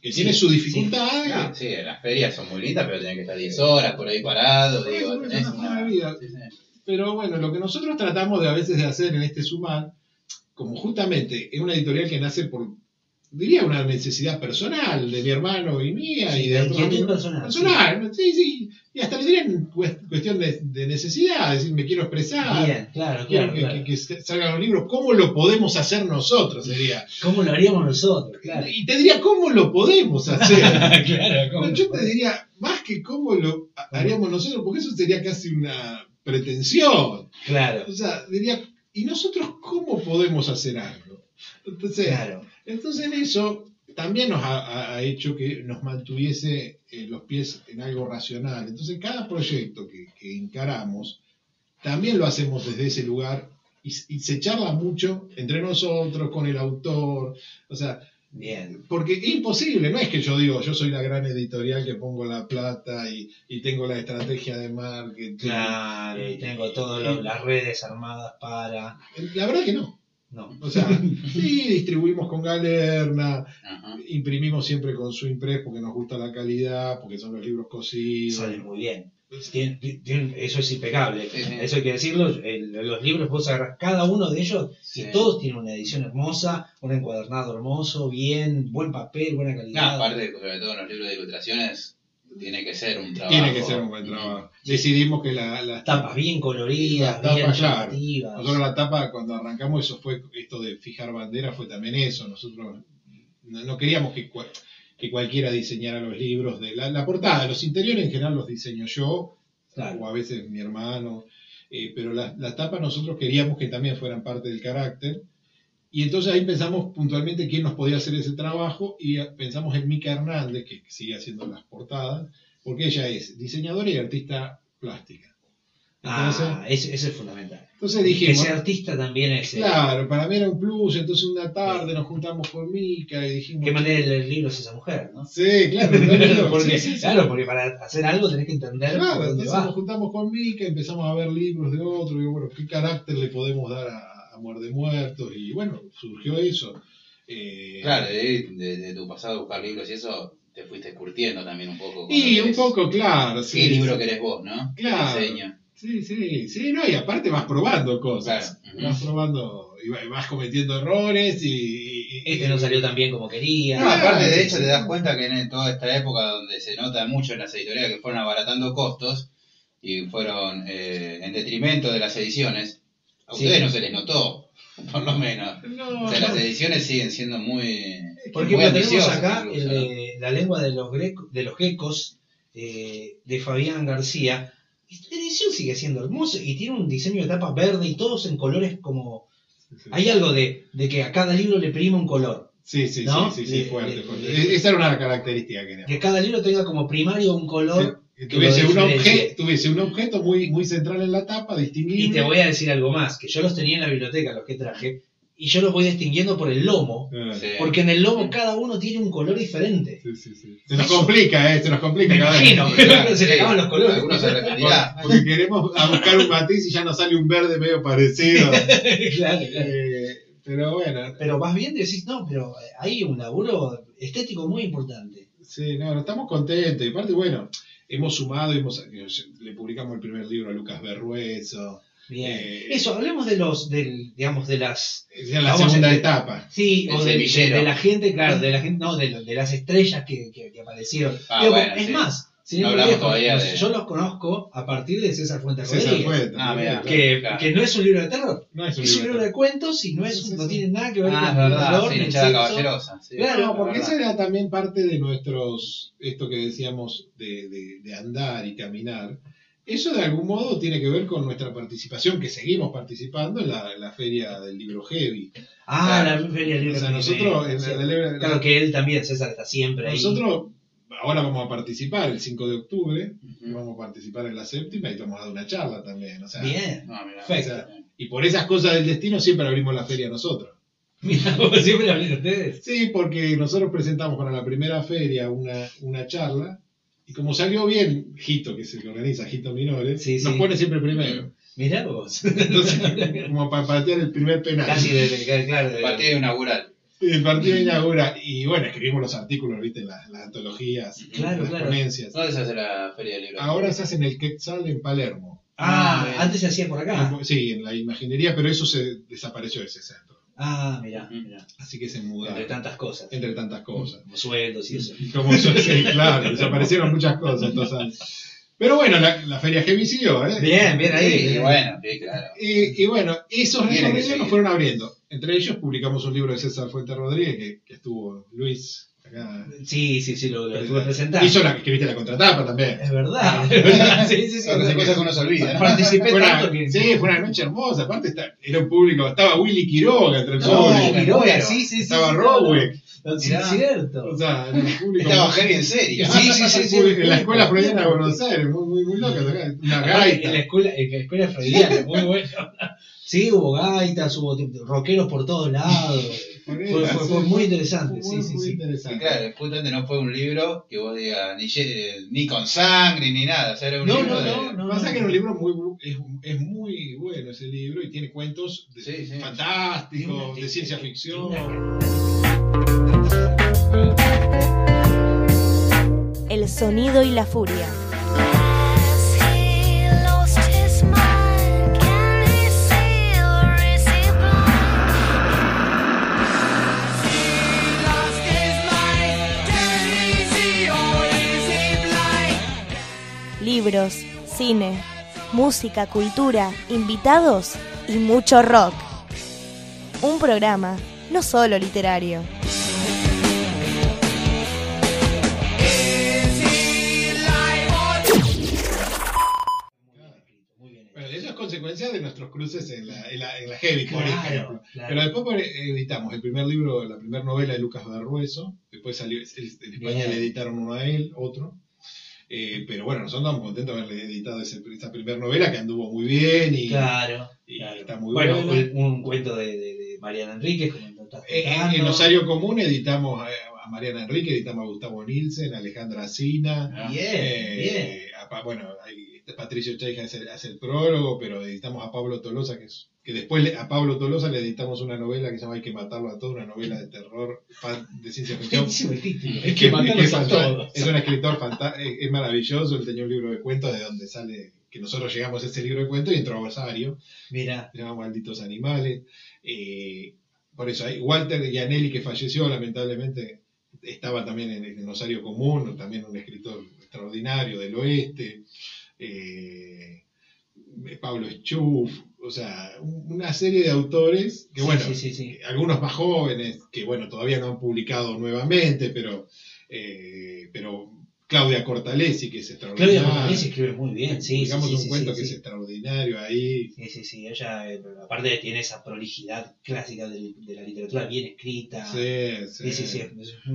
que Sí, tiene su sí. dificultad. Sí, las ferias son muy lindas, pero tenés que estar 10 horas por ahí parado. Por Digo, tenés una forma de vida. Sí, sí. Pero bueno, lo que nosotros tratamos de a veces de hacer en este sumar, como justamente es una editorial que nace por, diría, una necesidad personal de mi hermano y mía Sí, y de personal, Personal, sí, sí. Y hasta le diría en cues- cuestión de, de necesidad, es decir, me quiero expresar. Bien, claro, Quiero claro. que, claro. que- que salgan los libros, ¿cómo lo podemos hacer nosotros? Sería. ¿Cómo lo haríamos nosotros? Claro. Y te diría, ¿cómo lo podemos hacer? claro, ¿cómo No, yo te diría, más que cómo lo haríamos nosotros, porque eso sería casi una pretensión. Claro, O sea, diría, ¿y nosotros cómo podemos hacer algo? Entonces, claro. Entonces en eso también nos ha, ha- ha hecho que nos mantuviese eh, los pies en algo racional. Entonces, cada proyecto que, que encaramos, también lo hacemos desde ese lugar y, y se charla mucho entre nosotros, con el autor. O sea, Bien. porque es imposible, no es que yo digo, yo soy la gran editorial que pongo la plata y, y tengo la estrategia de marketing. Claro, y tengo todas las redes armadas para. La verdad que no. No. O sea, sí, distribuimos con Galerna, Ajá. imprimimos siempre con su impress porque nos gusta la calidad, porque son los libros cosidos. Sale muy bien. Tien- tien- eso es impecable. Sí, sí. Eso hay que decirlo. el- los libros vos agarrás cada uno de ellos Sí. y todos tienen una edición hermosa, un encuadernado hermoso, bien, buen papel, buena No, calidad. aparte, sobre todo en los libros de ilustraciones, tiene que ser un trabajo. Tiene que ser un buen trabajo. Decidimos que la, la tapas bien coloridas, Las bien tapas, claro. llamativas. Nosotros la tapa, cuando arrancamos, eso fue, esto de fijar bandera fue también eso. Nosotros no, no queríamos que, que cualquiera diseñara los libros de la, la portada. Los interiores en general los diseño yo, Claro. o a veces mi hermano. eh, pero la, la tapa nosotros queríamos que también fueran parte del carácter. Y entonces ahí pensamos puntualmente quién nos podía hacer ese trabajo y pensamos en Mica Hernández, que sigue haciendo las portadas, porque ella es diseñadora y artista plástica. Entonces, Ah, ese, ese es fundamental. entonces que dijimos, ese artista también es. eh, Claro, para mí era un plus, entonces una tarde nos juntamos con Mica y dijimos... Que manera de leer libros esa mujer, ¿no? Sí, claro, claro, porque, sí, sí, sí. claro, porque para hacer algo tenés que entender Claro, entonces va. nos juntamos con Mica, empezamos a ver libros de otro, y digo, bueno, ¿qué carácter le podemos dar a, a Muerde Muertos? Y bueno, surgió eso. Eh, Claro, de, de- de tu pasado buscar libros y eso, te fuiste curtiendo también un poco. Y un es- poco, claro, sí. ¿Qué libro querés vos, no? Claro. Diseño. Sí, sí, sí, no, y aparte vas probando cosas. Claro. Vas probando y va- y vas cometiendo errores y... Este no salió tan bien como quería. No, aparte sí, de hecho sí. te das cuenta que en toda esta época donde se nota mucho en las editoriales que fueron abaratando costos y fueron eh, en detrimento de las ediciones, a Sí. ustedes no se les notó. por lo menos. No, O sea, las ediciones siguen siendo muy. Por muy tenemos acá incluso, el ¿no? de la lengua de los, greco- de los gecos eh, de Fabián García. La edición sigue siendo hermosa y tiene un diseño de tapa verde y todos en colores como... Hay algo de, de que a cada libro le prima un color. Sí, sí, ¿No? sí, sí, sí, fuerte, fuerte. Esa era una característica que teníamos. Que cada libro tenga como primario un color. Tuviese, un objeto, tuviese un objeto muy, muy central en la tapa, distinguible. Y te voy a decir algo más, que yo los tenía en la biblioteca, los que traje, y yo los voy distinguiendo por el lomo, Ah, Sí. porque en el lomo cada uno tiene un color diferente. sí, sí, sí. Se nos complica, ¿eh? Se nos complica. Me cada vez. imagino, Claro, se le acaban los colores. Algunos se arrepentirán. Porque queremos a buscar un matiz y ya nos sale un verde medio parecido. claro, claro. Eh, pero bueno, Pero vas viendo y decís, no, pero hay un laburo estético muy importante. sí, no, no, estamos contentos. Y aparte, bueno, hemos sumado, hemos, le publicamos el primer libro a Lucas Berrueso. Bien. Eh, Eso, hablemos de los, del, digamos, de las. Es la Vamos a segunda decir- etapa. Sí, o de, de la gente, claro, de la gente, no, de, de las estrellas que, que, que aparecieron. Ah, Digo, bueno, es sí. más, No hablamos todavía de- yo los conozco a partir de César Fuentes César Rodríguez. Fuentes, Ah, mira, Que, Claro. que no es un libro de terror, No es un es un libro de cuentos y no, es, no tiene nada que ver Ah, es con verdad, terror, sí, sexo. caballerosa. sí, Claro, No, porque eso era también parte de nuestros, esto que decíamos de, de- de andar y caminar. Eso de algún modo tiene que ver con nuestra participación, que seguimos participando en la, en la feria del libro Heavy. Ah, Claro. la feria del libro. O sea, que nosotros, me- en sí. la- la- la- Claro que él también, César, está siempre ahí. nosotros ahora vamos a participar el 5 de octubre, vamos a participar en la séptima y te vamos a dar una charla también. O sea, Bien. No, mira, Perfecto. o sea, y por esas cosas del destino siempre abrimos la feria nosotros. Mira, siempre hablan ustedes. Sí, porque nosotros presentamos para la primera feria una, una charla y como salió bien, Gito, que es el que organiza, Gito Minores, Sí, nos sí. pone siempre primero. Mirá vos. Entonces, como para patear el primer penal. Casi de, de- claro. de- Partido inaugural. El partido inaugura. Y bueno, escribimos los artículos, viste, en las, las antologías, Claro, en las claro. ponencias. ¿Dónde se hace la feria del libro? Ahora se hace en el Quetzal en Palermo. Ah, Ah, antes se hacía por acá. Sí, en la imaginería, pero eso se desapareció de ese centro. Ah, mirá, mirá. Así que se mudaron. Entre tantas cosas. Entre tantas cosas. Como sueldos y eso. Como sí, claro, desaparecieron muchas cosas. Entonces, pero bueno, la, la feria Heavy siguió, ¿eh? Bien, bien ahí. Sí, bueno, sí, claro. Y, y bueno, esos recorridos nos fueron abriendo. Entre ellos publicamos un libro de César Fuente Rodríguez, que, que estuvo Luis acá. Sí, sí, sí, lo, lo estuve presentando. Hizo la, escribiste la contratapa también. Es verdad, es verdad. Sí, sí, sí. Son esas cosas que uno se olvida. Participé Fue tanto una, que. sí, fue una noche hermosa. Aparte, está- era un público. Estaba Willy Quiroga entre el No, público. Quiroga, sí, sí, sí. Estaba sí, Roweck. no, no, Sí, Mirá. cierto. O sea. Estaba heavy en serio. Sí, sí, sí, sí. en la escuela freudiana de Buenos Aires, muy, muy, muy loca. Una En gaita. la escuela, en la escuela freudiana, muy bueno. Sí, hubo gaitas, hubo rockeros por todos lados. Fue, fue- fue muy interesante, Fue sí, sí, muy sí. Y interesante. claro, justamente no fue un libro que vos digas ni, ni con sangre ni nada. O sea, era un No, libro no, de. no, no. Pasa que era un libro muy es, es muy bueno ese libro y tiene cuentos de- Sí, sí. fantásticos, de ciencia ficción. El sonido y la furia. Libros, cine, música, cultura, invitados y mucho rock. Un programa no solo literario. Eso es consecuencia de nuestros cruces en la, en la, en la Heavy, por ejemplo. claro. Pero después editamos el primer libro, la primera novela de Lucas Berrueso. Después salió, en España Bien. le editaron uno a él, otro. Eh, pero bueno, nosotros estamos contentos de haberle editado ese- esa primera novela que anduvo muy bien y, Claro. y claro. está muy bueno, buena. un, un cuento de, de, de Mariana Enríquez, estás Eh, En, en Osario Común editamos a, a Mariana Enrique, editamos a Gustavo Nielsen, a Alejandra Sina. Ah, Bien, eh, bien. a bueno, hay- Patricio Cheija hace, hace el prólogo, pero editamos a Pablo Tolosa, que, es, que después a Pablo Tolosa le editamos una novela que se llama Hay que matarlo a todos, una novela de terror de ciencia ficción. El. Es Hay que matarlos a fanta- todos. Es un escritor fantástico, es, maravilloso, él tenía un libro de cuentos de donde sale, que nosotros llegamos a ese libro de cuentos y entró a Osario, Mira, se llama Malditos Animales. eh, por eso, hay Walter Gianelli, que falleció lamentablemente, estaba también en, en Osario Común, también un escritor extraordinario del oeste. eh, Pablo Schuf, o sea, un- una serie de autores que, Sí, bueno, sí, sí, sí. algunos más jóvenes, que, bueno, todavía no han publicado nuevamente, pero, eh, pero Claudia Cortalesi, que es extraordinaria. Claudia Cortalesi escribe muy bien, sí, sí, un sí, cuento sí, que sí. es extraordinario ahí. Sí, sí, sí, ella eh, aparte tiene esa prolijidad clásica de, la literatura bien escrita. Sí, sí. sí, sí.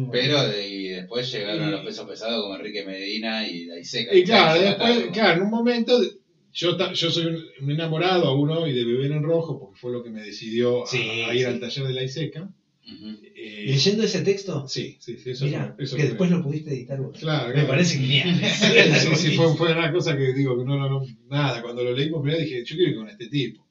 Pero de- y después llegaron a los pesos pesados como Enrique Medina y la Iseca. Y claro, Ya después, claro, en un momento, yo, ta- yo soy un, enamorado aún hoy de Beber en Rojo, porque fue lo que me decidió a- Sí, a, ir sí. al taller de la ISECA. Eh, ¿Y leyendo ese texto, sí, sí, sí, eso eso que fue- después lo pudiste editar vos. Claro, Me claro. parece genial. Sí, sí, fue, fue una cosa que digo, que no, no, no, nada, cuando lo leímos primero dije, yo quiero ir con este tipo.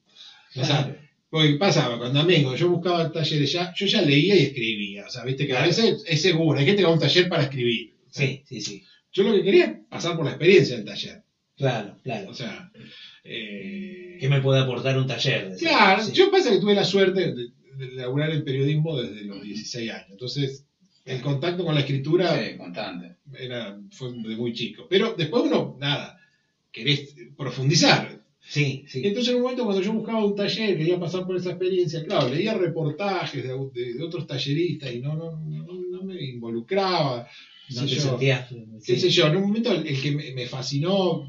O sea, Claro. porque ¿qué pasaba? Cuando a cuando yo buscaba talleres ya, yo ya leía y escribía. O sea, viste que a veces es seguro, hay gente que va a un taller para escribir. O sea, Sí, sí, sí. Yo lo que quería es pasar por la experiencia del taller. Claro, claro. O sea, eh, ¿Qué me puede aportar un taller? Claro, Sí. yo pasa que tuve la suerte de, de laburar en periodismo desde los 16 años. Entonces, el contacto con la escritura Sí, constante. era, fue de muy chico. Pero después uno, nada, querés profundizar. Sí, sí. entonces en un momento cuando yo buscaba un taller, quería pasar por esa experiencia, claro, leía reportajes de, de- de otros talleristas y no, no, no, no me involucraba. qué No sé te yo. sentías. qué sí. sé yo, en un momento el, el que me, me fascinó,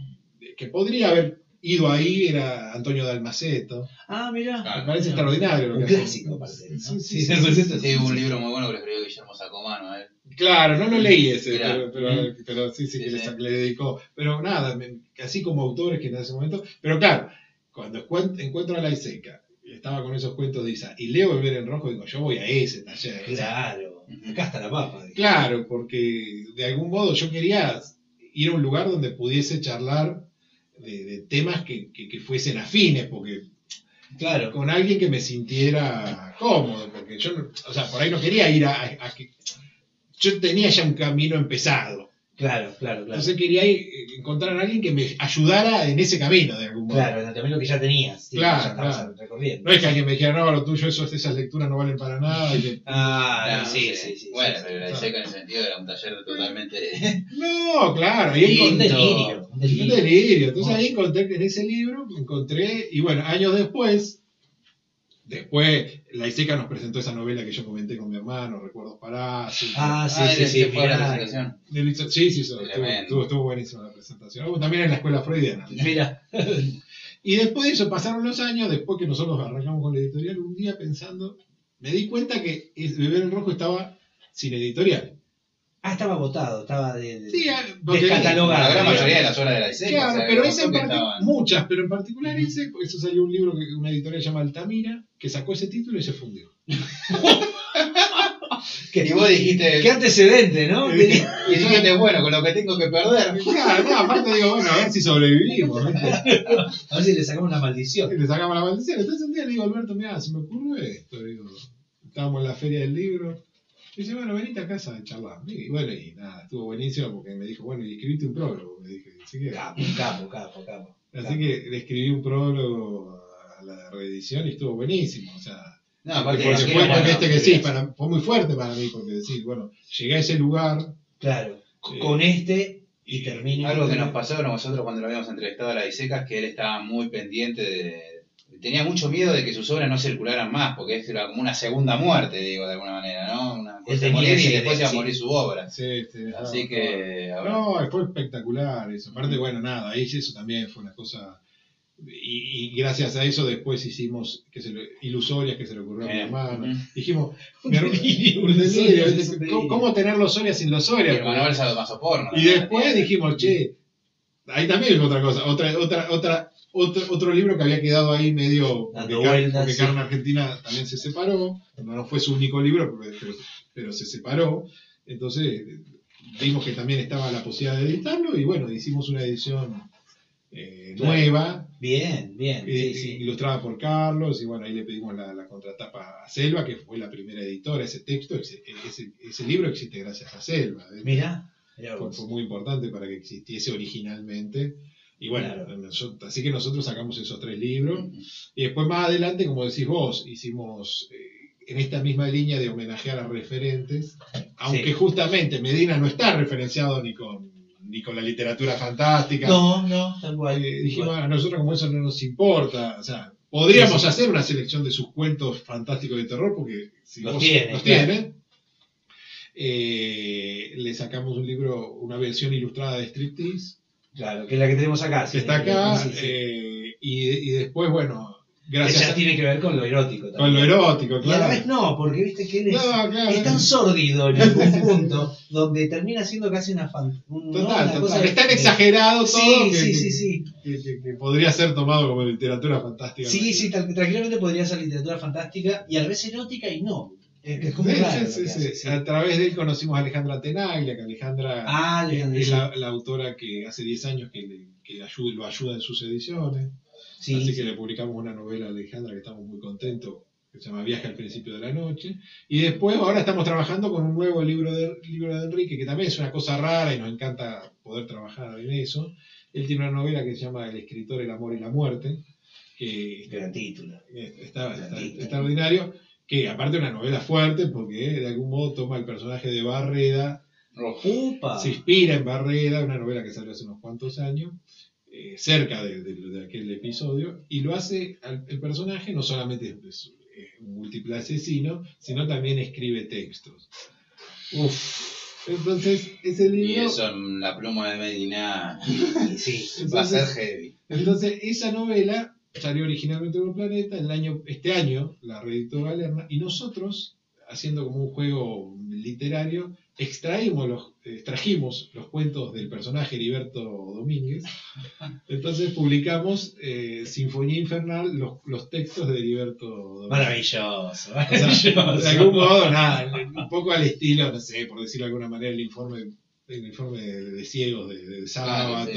que podría haber ido ahí, era Antonio Dalmaceto. Ah, mira. Claro. Me parece extraordinario. lo Un que hace. clásico, aparte, ¿no? Sí, sí, Sí, sí, Dalmaceto. sí, Sí, sí, hubo un libro muy bueno que escribió Guillermo Sacomano, ¿eh? Claro, no lo leí ese, Mirá. pero, pero, pero sí, sí, Sí, que le, sí. sa- le dedicó. Pero nada, me- así como autores que en ese momento. Pero claro, cuando encuent- encuentro a la Iseca, y estaba con esos cuentos de Isa, y leo Beber en Rojo, digo, yo voy a ese taller. Claro. Acá está la papa. Claro, porque de algún modo yo quería ir a un lugar donde pudiese charlar de, de temas que, que- que fuesen afines, porque Claro. con alguien que me sintiera cómodo, porque yo, o sea, por ahí no quería ir a, a- a que... Yo tenía ya un camino empezado, Claro, claro, claro. entonces quería ir, eh, encontrar a alguien que me ayudara en ese camino de algún modo. Claro, en el camino que ya tenías. sí, Claro, ya claro. Recorriendo. No es que alguien me dijera, no, lo tuyo, eso, esas lecturas no valen para nada. y que- Ah, No, sí, sí, sí. Bueno, sí, pero la sí. Iseca en ese sentido era un taller totalmente. No, claro, ahí sí. Un encontré... delirio. Un Un delirio. delirio. Entonces Oh. ahí encontré, en ese libro, encontré, y bueno, años después, después la ISECA nos presentó esa novela que yo comenté con mi hermano, Recuerdos Parásitos. Ah, sí, Ah, sí, ese sí. fue la presentación. Sí, sí, eso, estuvo, estuvo, estuvo buenísima la presentación. También en la escuela freudiana. Mira. Y después de eso, pasaron los años, después que nosotros arrancamos con la editorial, un día pensando, me di cuenta que Beber en Rojo estaba sin editorial. Ah, estaba agotado, estaba de. de- Sí, ah, Descatalogado. La gran mayoría de las obras de la Iseca. Claro, o sea, pero ese en estaban- muchas, pero en particular ese, pues eso salió un libro que una editorial llama Altamira, que sacó ese título y se fundió. Y vos dijiste. Qué antecedente, ¿no? Y dijiste, bueno, con lo que tengo que perder. Claro, no, aparte digo, bueno, a ver si sobrevivimos. A ver si le sacamos una maldición. Le sacamos la maldición. Entonces un día le digo, Alberto, mira, se me ocurrió esto, digo, estábamos en la feria del libro. Y dice, bueno, venite a casa a charlar. Y bueno, y nada, estuvo buenísimo porque me dijo, bueno, y escribiste un prólogo, me dije. Así que, Capo, capo, capo, capo. así que le escribí un prólogo a la reedición y estuvo buenísimo. O sea, No, porque porque este que sí, para, fue muy fuerte para mí, porque decir, bueno, llegué a ese lugar Claro. Con este y termina. Algo que nos pasó a nosotros cuando lo habíamos entrevistado a la Iseca es que él estaba muy pendiente de. Tenía mucho miedo de que sus obras no circularan más, porque esto era como una segunda muerte, digo, de alguna manera, ¿no? Una cosa morir y después iba a morir su obra. Sí, sí, Así no, que. ahora- No, fue espectacular eso. Aparte, bueno, nada, ahí eso también fue una cosa. Y, y gracias a eso después hicimos que se le- ilusorias que se le ocurrió a mi Eh, hermano. Dijimos, ¿Cómo, cómo tener los Soria sin los Soria? Y después dijimos, che, ahí también es otra cosa, otra, otra, otra, otro, otro libro que había quedado ahí medio, porque, vueltas, porque sí. Carmen Argentina también se separó, no, fue su único libro, pero, pero se separó, entonces vimos que también estaba la posibilidad de editarlo y bueno, hicimos una edición eh, nueva, Bien, bien. eh, Sí, sí. ilustrada por Carlos, y bueno, ahí le pedimos la, la contratapa a Selva, que fue la primera editora, ese texto, ese, ese, ese libro existe gracias a Selva. ¿eh? Mirá fue, muy importante para que existiese originalmente. Y bueno, Claro. nosotros- así que nosotros sacamos esos tres libros. Y después más adelante, como decís vos, hicimos eh, en esta misma línea de homenajear a referentes, aunque Sí. justamente Medina no está referenciado ni con ni con la literatura fantástica. No, no, tal cual. Eh, dijimos, a nosotros como eso no nos importa, o sea, podríamos Sí, hacer una selección de sus cuentos fantásticos de terror, porque si Los vos- tiene, los claro. tiene. Eh, le sacamos un libro, una versión ilustrada de Striptease, Claro, que es la que tenemos acá. que sí, está acá, sí. eh, y, y después, bueno, Que gracias ya a, tiene que ver con lo erótico con también. lo erótico, Y a claro. la vez no, porque viste que él es, No, claro. es tan sórdido en algún punto, donde termina siendo casi una fan. un- ¿no? Total, total. cosa es tan exagerado Sí, todo que, sí, que- sí, sí. que- que- que podría ser tomado como literatura fantástica. Sí, sí, tal- tranquilamente podría ser literatura fantástica y a la vez erótica y no. Es, como Sí, raro. sí, sí, que sí. sí. A través de él conocimos a Alejandra Tenaglia, que Alejandra Ah, Alejandra, es sí. la, la autora que hace 10 años que, le- que ayuda- lo ayuda en sus ediciones. Sí, Así sí. que le publicamos una novela a Alejandra que estamos muy contentos, que se llama Viaje al principio de la noche. Y después, ahora estamos trabajando con un nuevo libro de, libro de Enrique, que también es una cosa rara y nos encanta poder trabajar en eso. Él tiene una novela que se llama El escritor, el amor y la muerte, que Gran título. está, está Grandito. extraordinario, que aparte es una novela fuerte porque de algún modo toma el personaje de Barreda. Upa. se inspira en Barreda, una novela que salió hace unos cuantos años, eh, cerca de, de- de aquel episodio, y lo hace, al- el personaje no solamente es, es, eh, un múltiple asesino, sino también escribe textos. Uf. Entonces, ese Y libro... eso en la pluma de Medina Y sí. va a ser heavy. entonces, esa novela salió originalmente de un planeta, el año, este año la reeditó Galerna, y nosotros, haciendo como un juego literario, extraímos los, extrajimos los cuentos del personaje Heriberto Domínguez. Entonces publicamos eh, Sinfonía Infernal, los, los textos de Heriberto Domínguez. Maravilloso. O sea, Maravilloso. de algún modo, nada, un poco al estilo, no sé, por decirlo de alguna manera, el informe, el informe de, de ciegos de, de.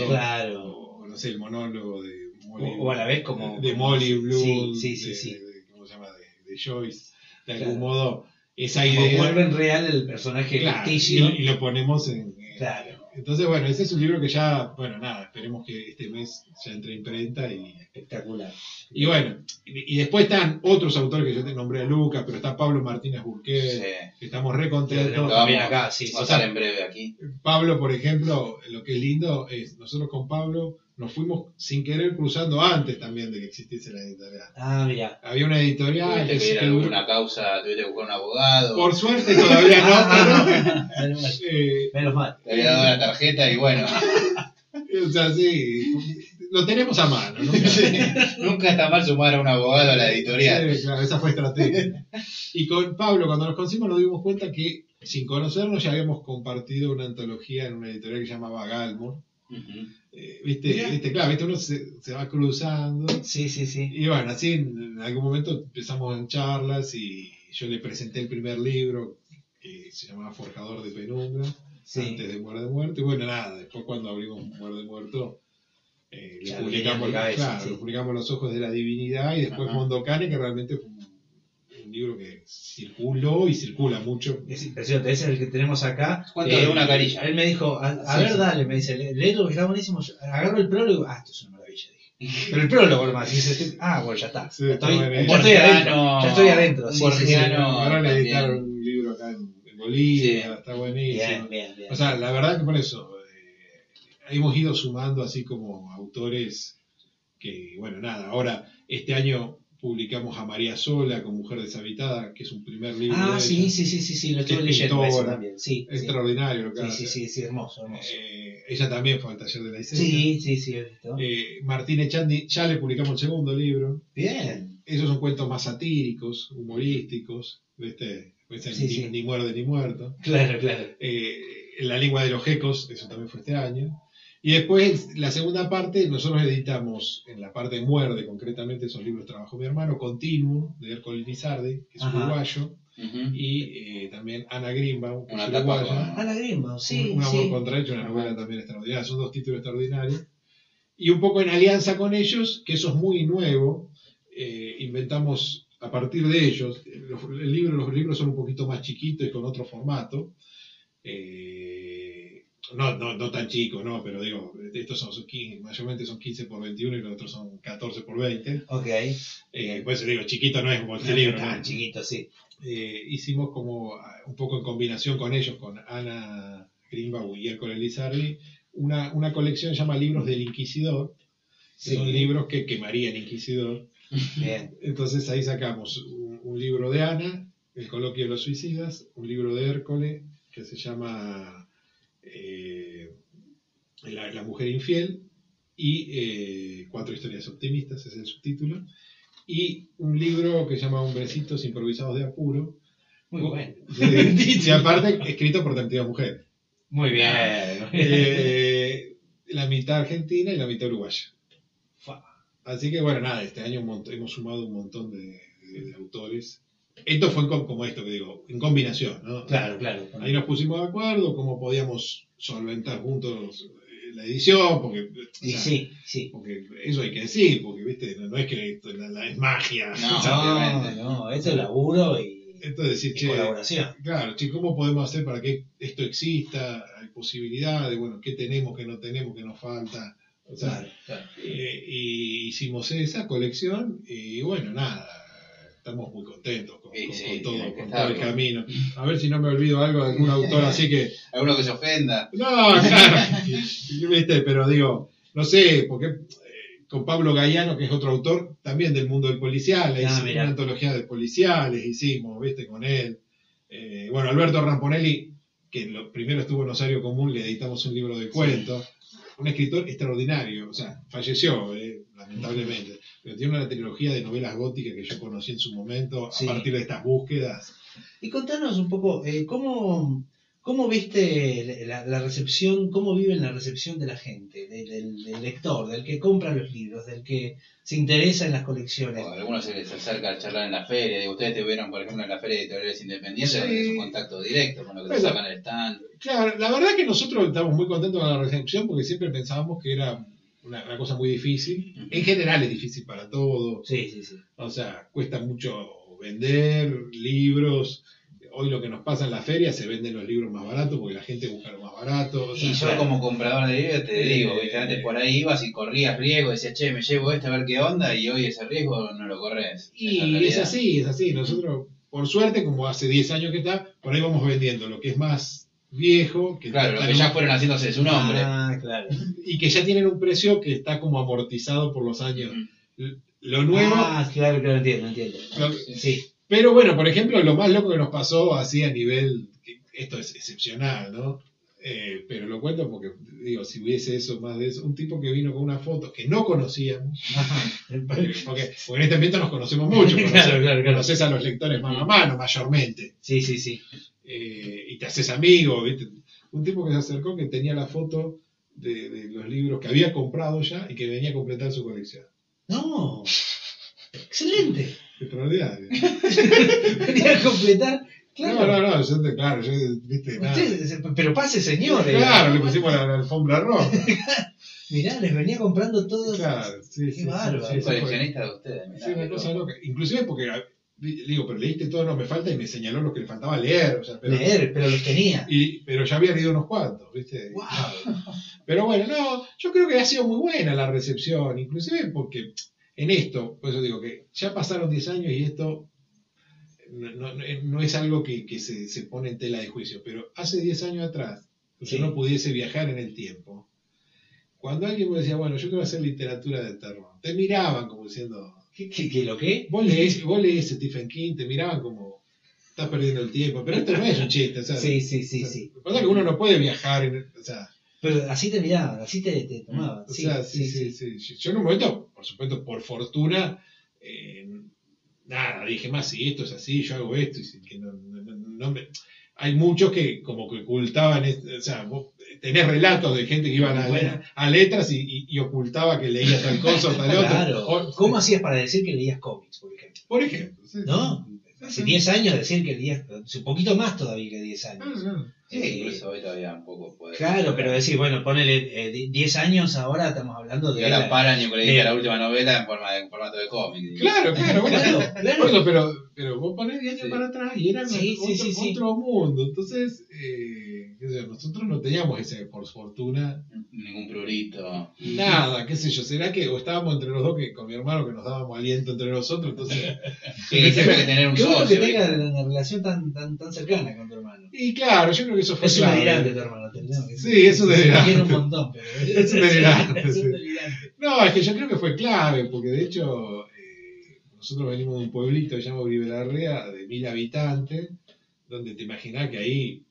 Claro. o no sé, el monólogo de Molly, O, o a la vez como. de Molly Bloom, Sí, sí, sí. de, ¿cómo se llama? De, de Joyce, de Claro. algún modo, esa idea. vuelven real el personaje Claro, ficticio. y, y lo ponemos en. Claro. Entonces, bueno, ese es un libro que ya, bueno, nada, esperemos que este mes ya entre imprenta y, Espectacular. y bueno, y, y después están otros autores que yo te nombré a Lucas, pero está Pablo Martínez Burqué, Sí. que estamos re contentos. Lo también acá, sí, sí. a estar en breve aquí. Pablo, por ejemplo, lo que es lindo es, nosotros con Pablo nos fuimos sin querer cruzando antes también de que existiese la editorial. Ah, mira. Había una editorial Tuviste que ir a alguna causa, tuviste que buscar un abogado, por suerte todavía no, menos mal. pero, eh, Menos mal. te había dado la tarjeta y bueno, o sea, sí, lo tenemos a mano, ¿no? nunca está mal sumar a un abogado a la editorial. Sí, claro, esa fue estrategia. Y con Pablo, cuando nos conocimos, nos dimos cuenta que sin conocernos ya habíamos compartido una antología en una editorial que se llamaba Galmore. Eh, ¿viste? ¿Viste? Claro, ¿viste? uno se, se va cruzando. Sí, sí, sí. Y bueno, así en, en algún momento empezamos en charlas y yo le presenté el primer libro que se llamaba Forjador de Penumbra, Sí. antes de Muerde Muerto. Y bueno, nada, después cuando abrimos Muerde Muerto, eh, le publicamos, venía en cabeza, claro, sí. le publicamos Los Ojos de la Divinidad y después. Mondocane, que realmente fue un, libro que circuló y circula mucho. Es impresionante, ese es el que tenemos acá. Eh, Cuento de una carilla. Él me dijo, a, a Sí, ver, sí. dale, me dice, "Le- léelo que está buenísimo. Agarro el prólogo y digo, ah, esto es una maravilla. Dije. Pero el prólogo nomás, dice, ah, bueno, ya está. Sí, Ya está estoy, bueno. ya estoy adentro. Ya estoy adentro. un Sí, sí, sí. borgiano. Ahora le editaron un libro acá en, en Bolivia, Sí. está buenísimo. Bien, bien, bien. O sea, la verdad que por eso eh, hemos ido sumando así como autores que, bueno, nada, ahora este año publicamos a María Sola con Mujer Deshabitada, que es un primer libro. ah, de sí, ella. sí, sí, sí, sí, lo estuve Es leyendo pintora. también. Sí. Extraordinario lo que Sí, hace. sí, sí, sí, hermoso, hermoso. Eh, ella también fue al taller de la ICETA. Sí, sí, sí. Eh, Martín Echandi, ya le publicamos el segundo libro. Bien. Esos son cuentos más satíricos, humorísticos, ¿viste? Ese Sí, ni, sí. ni muerde ni muerto. Claro, claro. Eh, la lengua de los gecos, eso también fue este año. Y después, la segunda parte, nosotros editamos, en la parte muerde, concretamente, esos libros trabajó mi hermano, Continuum, de Ercole Lizardi, que es Ajá. uruguayo, y eh, también Ana Grimbaum, que es uruguaya. Ana Grimbaum, sí, un, un amor sí. contrahecho, una novela también extraordinaria. Son dos títulos extraordinarios. Y un poco en alianza con ellos, que eso es muy nuevo, eh, inventamos a partir de ellos, los, el libro, los libros son un poquito más chiquitos y con otro formato. Eh, no, no, no tan chicos, no, pero digo, estos son, son 15, mayormente son 15 por 21 y los otros son 14 por 20. Ok. Eh, por eso digo, chiquito no es como este No, libro. tan ¿no? chiquito, sí. eh, hicimos como ah, un poco en combinación con ellos, con Ana Grimbaum y Hércules Lizardi, una, una colección llama Libros del Inquisidor, que Sí. son libros que quemaría el Inquisidor. Bien. Entonces ahí sacamos un, un libro de Ana, El coloquio de los suicidas, un libro de Hércole, que se llama eh, la, la mujer infiel, y eh, Cuatro historias optimistas, es el subtítulo, y un libro que se llama Hombrecitos improvisados de apuro, Muy bueno. y, y aparte escrito por 32 mujeres. Muy bien. Eh, la mitad argentina y la mitad uruguaya. Así que bueno, nada, este año hemos sumado un montón de, de- de autores. Esto fue como esto que digo, en combinación, ¿no? Claro, claro. Ahí nos pusimos de acuerdo cómo podíamos solventar juntos eh, la edición, porque, Y sí, sí. porque eso hay que decir, porque viste, no, no es que esto la- la- es magia. No. No, esto es laburo y, Esto es decir, y che, colaboración. Claro, che, ¿cómo podemos hacer para que esto exista? Hay posibilidades, bueno, ¿qué tenemos, qué no tenemos, qué nos falta? O sea, Claro, claro. eh, y hicimos esa colección y bueno, nada, estamos muy contentos con, Sí, con- sí, con todo, con todo el camino. A ver si no me olvido algo de algún autor así que... Alguno que se ofenda. No, claro, viste, pero digo, no sé, porque eh, con Pablo Gaiano, que es otro autor también del mundo del policial, Ah, hicimos mirá. una antología de policiales, hicimos, viste, con él. Eh, bueno, Alberto Ramponelli, que lo, primero estuvo en Osario Común, le editamos un libro de cuentos. Un escritor extraordinario, o sea, falleció, eh, lamentablemente, pero tiene una trilogía de novelas góticas que yo conocí en su momento Sí. a partir de estas búsquedas. Y contanos un poco, eh, ¿cómo, ¿cómo viste la, la recepción, cómo viven la recepción de la gente, de- del, del lector, del que compra los libros, del que se interesa en las colecciones? O algunos se les acerca a charlar en la feria. Ustedes te vieron, por ejemplo, en la feria de editoriales independientes, Sí. es un contacto directo con lo que te Bueno. sacan el stand. Claro, la verdad que nosotros estamos muy contentos con la recepción porque siempre pensábamos que era una, una cosa muy difícil. En general es difícil para todos. Sí, sí, sí. O sea, cuesta mucho vender libros. Hoy lo que nos pasa en la feria se venden los libros más baratos porque la gente busca lo más barato. o sea, Y yo claro. como comprador de libros te Eh, digo, ¿viste? antes por ahí ibas y corrías riesgo, decías, che, me llevo este a ver qué onda, y hoy ese riesgo no lo corres. Y es así, es así. Nosotros, por suerte, como hace 10 años que está, por ahí vamos vendiendo lo que es más viejo, que Claro, lo que ya fueron haciéndose de su nombre. Ah, claro. y que ya tienen un precio que está como amortizado por los años. Lo nuevo, Ah, claro, claro, entiendo, entiendo. lo- Sí, pero bueno, por ejemplo, lo más loco que nos pasó así a nivel, esto es excepcional, ¿no? Eh, pero lo cuento porque, digo, si hubiese eso, más de eso, un tipo que vino con una foto que no conocíamos, porque, porque en este ambiente nos conocemos mucho, conoces, Claro, claro, claro. conoces a los lectores mano a mano, mayormente, sí, sí, sí. eh, y te haces amigo, ¿viste? Un tipo que se acercó que tenía la foto de, de los libros que había comprado ya y que venía a completar su colección. No, excelente. Extraordinario. Venía a completar. Claro. No, no, no, yo te, claro, yo, viste, nada. Usted- pero pase, señores. Claro, le pusimos la, la alfombra roja. Mirá, les venía comprando todo. Claro, sí, Qué sí, bárbaro. sí, coleccionista de ustedes, mirá, sí, una cosa loca. Inclusive porque, digo, pero leíste todo, no me falta, y me señaló lo que le faltaba leer. O sea, pero, Leer, pero los tenía. Y, pero ya había leído unos cuantos, ¿viste? Wow. Pero bueno, no, yo creo que ha sido muy buena la recepción, inclusive porque en esto, por eso digo que ya pasaron 10 años y esto no, no- no es algo que, que se, se pone en tela de juicio, pero hace 10 años atrás, que Sí. uno pudiese viajar en el tiempo, cuando alguien me decía, bueno, yo quiero hacer literatura de terror, te miraban como diciendo, ¿Qué, qué, qué, lo qué? vos lees, vos lees Stephen King, te miraban como, estás perdiendo el tiempo, pero esto no es un chiste, sea, Sí, sí, sí, o sea, sí. Lo que pasa es que uno no puede viajar, en- o sea, Pero así te miraban, así te, te tomaban. o Sí, sea, sí, sí, sí, Yo en un momento, por supuesto, por fortuna, eh, nada, dije más, si esto es así, yo hago esto, y que no, no- no- no me- hay muchos que como que ocultaban, es- o sea, vos tenés relatos de gente que iban a, Bueno. a letras y, y- y ocultaba que leía tal cosa o tal otra. Claro. O- ¿Cómo hacías para decir que leías cómics, por ejemplo? Por ejemplo. ¿No? Hace 10 años decir que leías, un poquito más todavía que 10 años. Ah, no. Sí, Eh, incluso hoy todavía un poco puede Claro, pero decir, bueno, ponele eh, di- 10 años ahora, estamos hablando Y de. ahora la- paran y que de- la última novela en, forma de, en formato de cómic. Claro, claro, bueno, Claro, claro. eso, pero, pero vos ponés 10 años Sí. para atrás y era Sí, otro, sí, sí, sí. otro mundo. Entonces, eh, qué sé yo, nosotros no teníamos ese, por fortuna, Ningún prurito. nada, qué sé yo, será que o estábamos entre los dos que con mi hermano que nos dábamos aliento entre nosotros, entonces... Sí, siempre que tener un Qué bueno que socio. ¿viste? una relación tan, tan, tan cercana con tu hermano. Y claro, yo creo que eso fue Es un clave. delirante tu hermano, te tengo que decir. Sí, es un Se delirante. quiere un montón, pero Es un delirante, Es sí. un delirante. No, es que yo creo que fue clave, porque de hecho eh, nosotros venimos de un pueblito que se llama Uribelarrea, de mil habitantes, donde te imaginás que ahí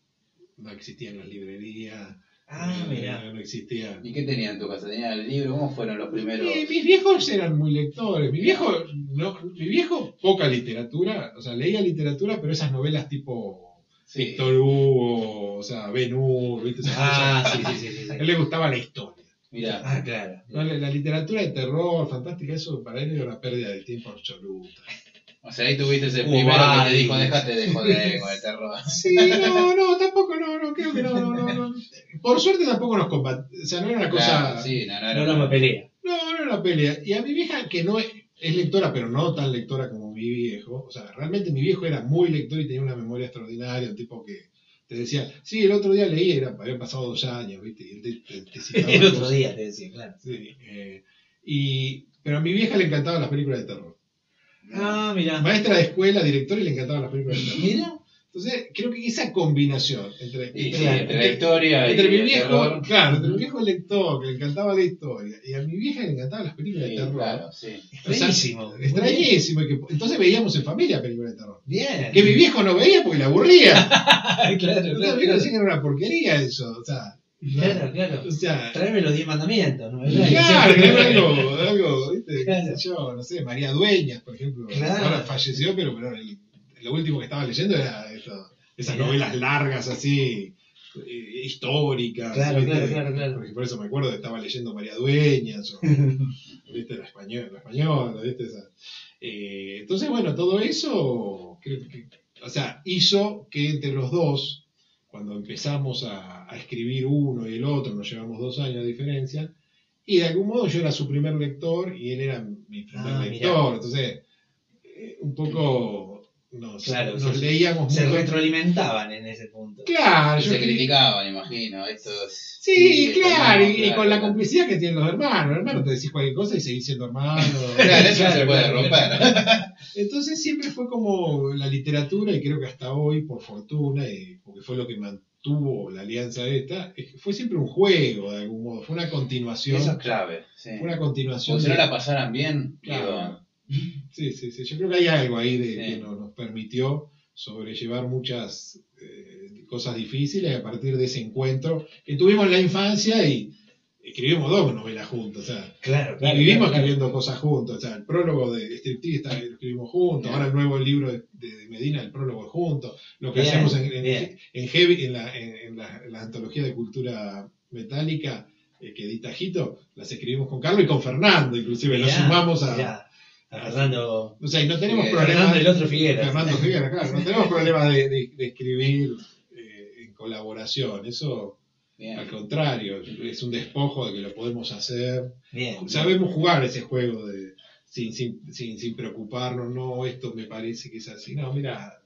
no existían las librerías, Ah, eh, mirá. no existían. ¿Y qué tenía en tu casa? ¿Tenía el libro? ¿Cómo fueron los primeros? Y mis viejos eran muy lectores. Mi viejo, no, mi viejo, poca literatura, o sea, leía literatura, pero esas novelas tipo Sí. Víctor Hugo, o sea, Ben Hur, ¿viste? Ah, sí, sí, sí, sí. A él le gustaba la historia. Mira, Ah, claro. No, la, la literatura de terror, fantástica, eso para él era una pérdida de tiempo absoluta. O sea, ahí tuviste ese Hubo primero que te dijo, déjate de joder con el terror. Sí, no, no, tampoco, no, no, creo que no, no, no. no. Por suerte tampoco nos combatimos, o sea, no era una cosa... Claro, sí, no, no, No, era no me pelea. No, no era una pelea. Y a mi vieja, que no es, es lectora, pero no tan lectora como mi viejo, o sea, realmente mi viejo era muy lector y tenía una memoria extraordinaria, un tipo que te decía, sí, el otro día leí, era, habían pasado dos años, ¿viste? Y él te, te- te citaba El otro cosas. día te decía, claro. Sí, eh, y, pero a mi vieja le encantaban las películas de terror. Ah, mira. Maestra de escuela, directora y le encantaban las películas de terror. Mira. Entonces, creo que esa combinación entre, Y, entre- sí, entre la historia entre y mi el viejo, terror. claro, entre mi viejo lector, que le encantaba la historia, y a mi vieja le encantaban las películas Sí, de terror. claro, sí. O sea, Extrañísimo. Extrañísimo. que, entonces veíamos en familia películas de terror. Bien. Que mi viejo no veía porque le aburría. claro, Entonces claro, mi viejo claro. decía que era una porquería eso. O sea. Claro, claro. O sea, Tráeme los diez mandamientos, ¿no? claro, era algo, algo, ¿viste? Claro. Yo, no sé, María Dueñas, por ejemplo. Claro. Ahora falleció, pero, pero el- lo último que estaba leyendo era eso, esas novelas largas así, eh, históricas. Claro, ¿viste? claro, claro, claro. Porque por eso me acuerdo que estaba leyendo María Dueñas, o, ¿viste? La española, la española, ¿viste? Esa. Eh, entonces, bueno, todo eso, creo que, o sea, hizo que entre los dos, cuando empezamos a, a escribir uno y el otro, nos llevamos dos años de diferencia, y de algún modo yo era su primer lector y él era mi primer Ah, lector. Entonces, eh, un poco nos, Claro, nos sí. leíamos Se mucho. retroalimentaban en ese punto. Claro, Y yo se criticaban, imagino. Esto es- Sí, claro, y, y claro, con la complicidad que tienen los hermanos. Los hermanos te decís cualquier cosa y seguís siendo hermanos. Claro, eso no Claro, se puede claro, romper. Entonces siempre fue como la literatura, y creo que hasta hoy, por fortuna, y porque fue lo que mantuvo la alianza esta, fue siempre un juego de algún modo, fue una continuación. Eso es clave. Sí. Fue una continuación. Porque si no la pasaran bien, Claro. digo, Sí, sí, sí. Yo creo que hay algo ahí de, Sí. que nos, nos permitió sobrellevar muchas eh, cosas difíciles a partir de ese encuentro que tuvimos en la infancia y escribimos dos novelas juntos. O sea, Claro, claro. vivimos claro, escribiendo cosas juntos. O sea, el prólogo de Striptease lo escribimos juntos. Ahora el nuevo libro de, de Medina, el prólogo es juntos. Lo que Bien, hacemos en, en, en Heavy, en la, en, la, la antología de cultura metálica eh, que edita Jito, las escribimos con Carlos y con Fernando, inclusive. Mirá, sumamos a Fernando. O sea, y no tenemos Sí, problemas. Fernando el otro Figueras. Fernando Figueras, claro. No tenemos problemas de, de- de escribir eh, en colaboración. Eso, bien. al contrario, es un despojo de que lo podemos hacer. Bien. Sabemos jugar ese juego de sin, sin, sin, sin preocuparnos, no, esto me parece que es así. No, mira,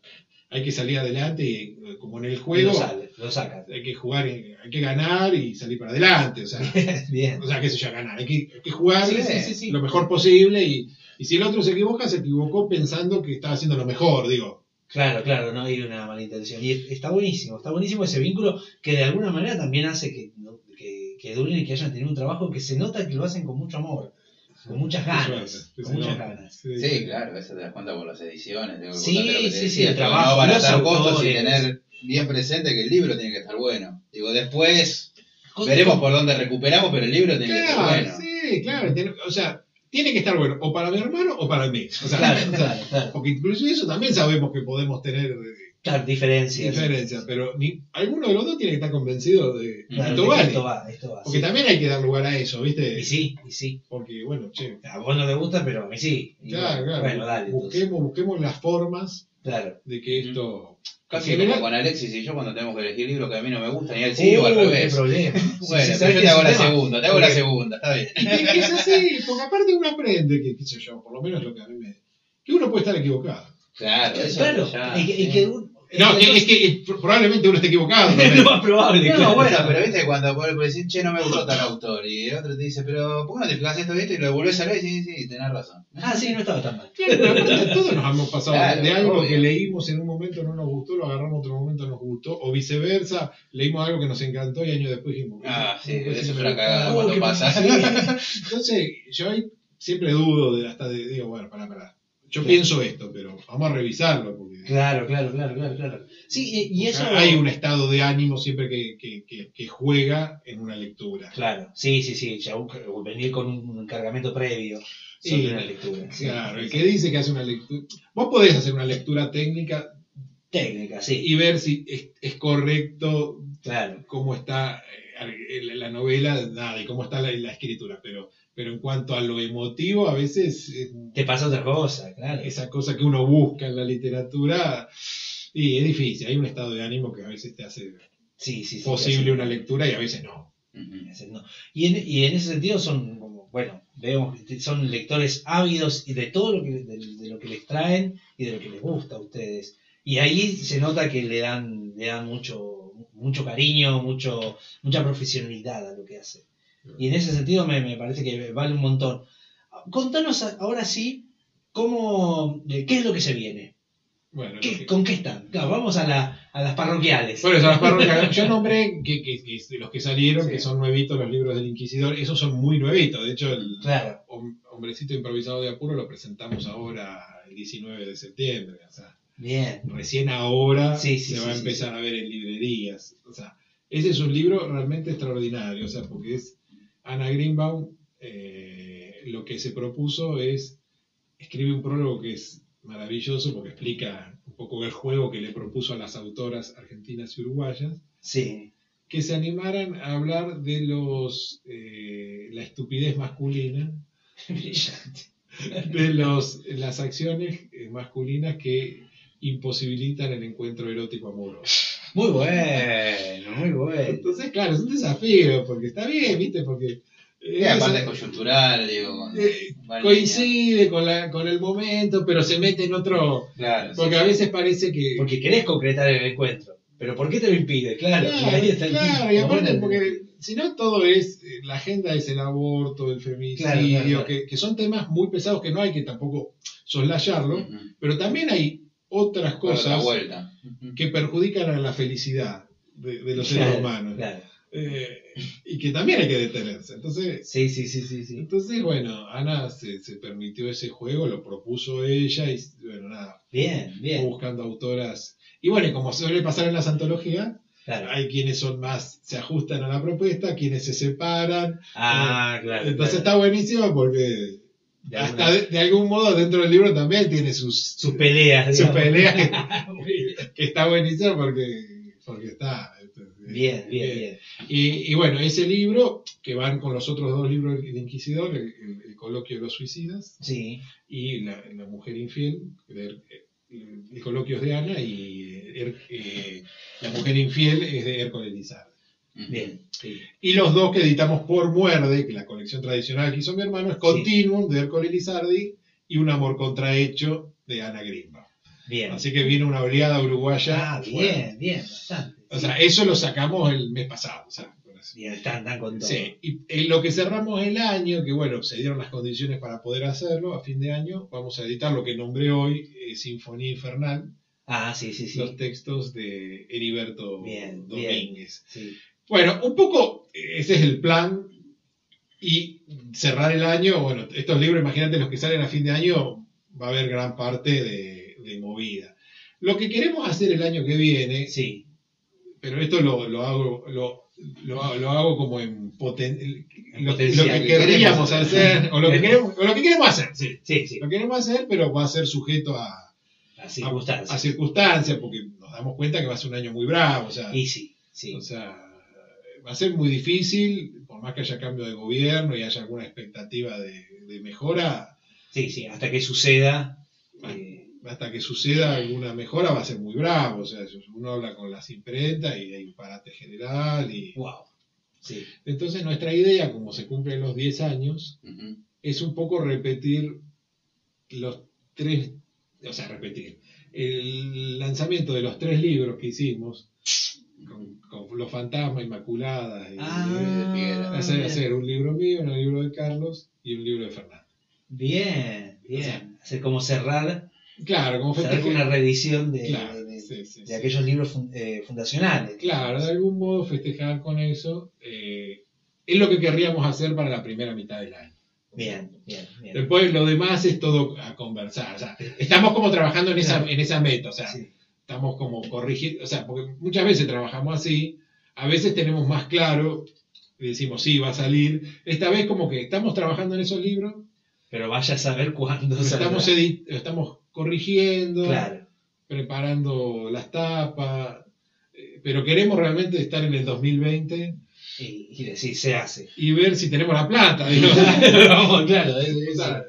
hay que salir adelante y eh, como en el juego Lo sale, lo sacas. hay que jugar, y- hay que ganar y salir para adelante. O sea, Bien. o sea qué sé yo, ganar. Hay que, hay que jugar Sí, sí, sí, sí. lo mejor posible y, y si el otro se equivoca, se equivocó pensando que estaba haciendo lo mejor, digo. Claro, claro, no hay una mala intención. Y está buenísimo, está buenísimo ese vínculo que de alguna manera también hace que, ¿no? que, que duren y que hayan tenido un trabajo que se nota que lo hacen con mucho amor, con muchas ganas. Con muchas nota. ganas. Sí, claro, eso te das cuenta por las ediciones. Sí, lo que te sí, decía, sí, el trabajo, No los costos y tener bien presente que el libro tiene que estar bueno. Digo, después veremos por dónde recuperamos, pero el libro tiene que estar bueno. sí, claro. o sea, tiene que estar bueno, o para mi hermano o para mí. O sea, Claro, claro, claro. Porque incluso eso también sabemos que podemos tener eh, Claro, diferencias. diferencias, pero ni, alguno de los dos tiene que estar convencido de que Claro, esto vale. esto va, esto va. Porque sí. también hay que dar lugar a eso, ¿viste? Y sí, y sí. Porque, bueno, che, A vos no te gusta, pero a mí sí. Y claro, bueno, claro. Bueno, dale. entonces. busquemos, busquemos las formas Claro. de que esto. Casi como con Alexis y yo cuando tenemos que elegir libros que a mí no me gustan, y él sí, o al revés. problema. Bueno, Sí, sí, pero ¿sabes yo te hago la segunda, te hago la segunda, está bien. Y es así, porque aparte uno aprende que, qué sé yo, por lo menos lo que a mí me. que uno puede estar equivocado. Claro, eso Claro, ya, y, que- y que No, que- es que probablemente uno esté equivocado. es lo más probable. No, claro. bueno, pero viste cuando por por decir, che, no me gustó tal autor, y el otro te dice, pero ¿por qué no te fijas esto y esto? Y lo volvés a leer y sí, sí, tenés razón. Ah, sí, no estaba tan mal. Claro, todos nos hemos pasado Claro, de algo obvio. que leímos en un momento no nos gustó, lo agarramos en otro momento nos gustó, o viceversa, leímos algo que nos encantó y años después dijimos, Ah, sí, "Uh, eso es me una gustó". cagada cuando qué pasa. Entonces, yo ahí siempre dudo de hasta de, digo, bueno, pará, pará. Yo pienso esto, pero vamos a revisarlo porque Claro, claro, claro, claro, claro. Sí, y, y eso. hay un estado de ánimo siempre que, que, que, que juega en una lectura. Claro, sí, sí, sí. Ya un- venir con un cargamento previo sobre Sí, una lectura. Claro, sí, el que dice que hace una lectura. Vos podés hacer una lectura técnica Técnica, sí. y ver si es, es correcto Claro. cómo está eh, la la novela, nada, y cómo está la, la escritura, pero, pero en cuanto a lo emotivo, a veces eh, Te pasa otra cosa, claro. esa cosa que uno busca en la literatura, y es difícil, hay un estado de ánimo que a veces te hace Sí, sí, sí. posible una lectura y a veces no. Y, en, y en ese sentido son, bueno, vemos que son lectores ávidos y de todo lo que, de, de lo que les traen y de lo que les gusta a ustedes. Y ahí se nota que le dan, le dan mucho, mucho cariño, mucho, mucha profesionalidad a lo que hace. Y en ese sentido me, me parece que vale un montón. Contanos a- ahora sí, cómo, ¿qué es lo que se viene? Bueno, ¿Qué- que- ¿Con qué están? Claro, vamos a, la- a las parroquiales. Bueno, esas parroquias, yo nombré que, que- que los que salieron, Sí. que son nuevitos los libros del Inquisidor, esos son muy nuevitos. De hecho, el Claro, hom- Hombrecito Improvisado de Apuro lo presentamos ahora el 19 de septiembre. O sea, bien. recién ahora Sí, sí, se va a empezar a ver en librerías. O sea, ese es un libro realmente extraordinario, o sea, porque es Ana Greenbaum, eh, lo que se propuso es, escribe un prólogo que es maravilloso porque explica un poco el juego que le propuso a las autoras argentinas y uruguayas, Sí. que se animaran a hablar de los eh, la estupidez masculina, Brillante. de los, las acciones masculinas que imposibilitan el encuentro erótico amoroso. Muy bueno, muy bueno. Entonces, claro, es un desafío, porque está bien, ¿viste? Porque eh, aparte es- coyuntural, digo. eh, coincide con, la, con el momento, pero se mete en otro... Claro, Porque sí, a veces parece que... Porque querés concretar el encuentro. Pero ¿por qué te lo impide? Claro, y Claro, ahí está el claro, y aparte porque si no todo es, eh, la agenda es el aborto, el feminicidio, Claro. Que, que son temas muy pesados que no hay que tampoco soslayarlo, pero también hay otras cosas vuelta. Que perjudican a la felicidad de, de los Claro, seres humanos Claro. eh, y que también hay que detenerse. Entonces, Sí, sí, sí, sí, sí. entonces bueno, Ana se, se permitió ese juego, lo propuso ella y bueno, nada, Bien, fue bien. buscando autoras. Y bueno, y como suele pasar en las antologías, Claro. hay quienes son más, se ajustan a la propuesta, quienes se separan. Ah, claro. Entonces claro. está buenísimo porque De hasta alguna- de, de algún modo dentro del libro también tiene sus, sus peleas. sus digamos. peleas que, está buenísimo porque, porque está. entonces, Bien, bien, bien. Y, y bueno, ese libro, que van con los otros dos libros del Inquisidor, el, el- el coloquio de los suicidas Sí, y la, la mujer infiel, de- el, el coloquio es de Ana y eh, eh, la mujer infiel es de Hércules Lizardi. Bien. Sí. Y los dos que editamos por Muerde, que la colección tradicional que hizo mi hermano, es Continuum de Hércules Lizardi y Un amor contrahecho de Ana Grimba. Bien. Así que viene una oleada uruguaya. Ah, bien, bien, bastante. O sea, eso lo sacamos el mes pasado. o sea. Bien, están tan con todo. Sí, y en lo que cerramos el año, que bueno, se dieron las condiciones para poder hacerlo, a fin de año vamos a editar lo que nombré hoy, eh, Sinfonía Infernal, Ah, sí, sí, sí. los textos de Heriberto Bien, Domínguez. sí. Bueno, un poco ese es el plan. Y cerrar el año, bueno, estos libros, imagínate los que salen a fin de año, va a haber gran parte de, de movida. Lo que queremos hacer el año que viene, Sí, pero esto lo, lo hago lo, lo, hago- lo hago como en poten- En lo, potencial, lo que que querríamos hacer, o lo que queremos, o lo que queremos hacer, sí. sí, sí. Lo queremos hacer, pero va a ser sujeto a, a, circunstancias. a circunstancias, porque nos damos cuenta que va a ser un año muy bravo, o sea, Y sí, sí. o sea, va a ser muy difícil, por más que haya cambio de gobierno y haya alguna expectativa de, de mejora, Sí, sí, hasta que suceda. Eh, hasta que suceda alguna mejora va a ser muy bravo, o sea, uno habla con las imprentas y hay un parate general y wow. Sí, entonces nuestra idea, como se cumplen los 10 años, es un poco repetir los tres, o sea, repetir, el lanzamiento de los tres libros que hicimos, Los Fantasmas, Inmaculadas, y, Ah, hacer, bien. hacer un libro mío, un libro de Carlos y un libro de Fernando. Bien, bien. Hacer como cerrar, Claro, como cerrar una reedición de, Claro, de- de- sí, sí, de sí. aquellos libros eh, fundacionales. Claro, de algún modo festejar con eso. eh, es lo que querríamos hacer para la primera mitad del año. Bien, bien, bien. Después lo demás es todo a conversar. O sea, estamos como trabajando en esa, en esa meta. O sea, estamos como corrigiendo. O sea, porque muchas veces trabajamos así. A veces tenemos más claro y decimos, sí, va a salir. Esta vez como que estamos trabajando en esos libros, Pero vaya a saber cuándo estamos, estamos corrigiendo, Claro. preparando las tapas. eh, Pero queremos realmente estar en el 2020 Y, y decir, se hace. y ver si tenemos la plata. Vamos, claro, ese, O sea,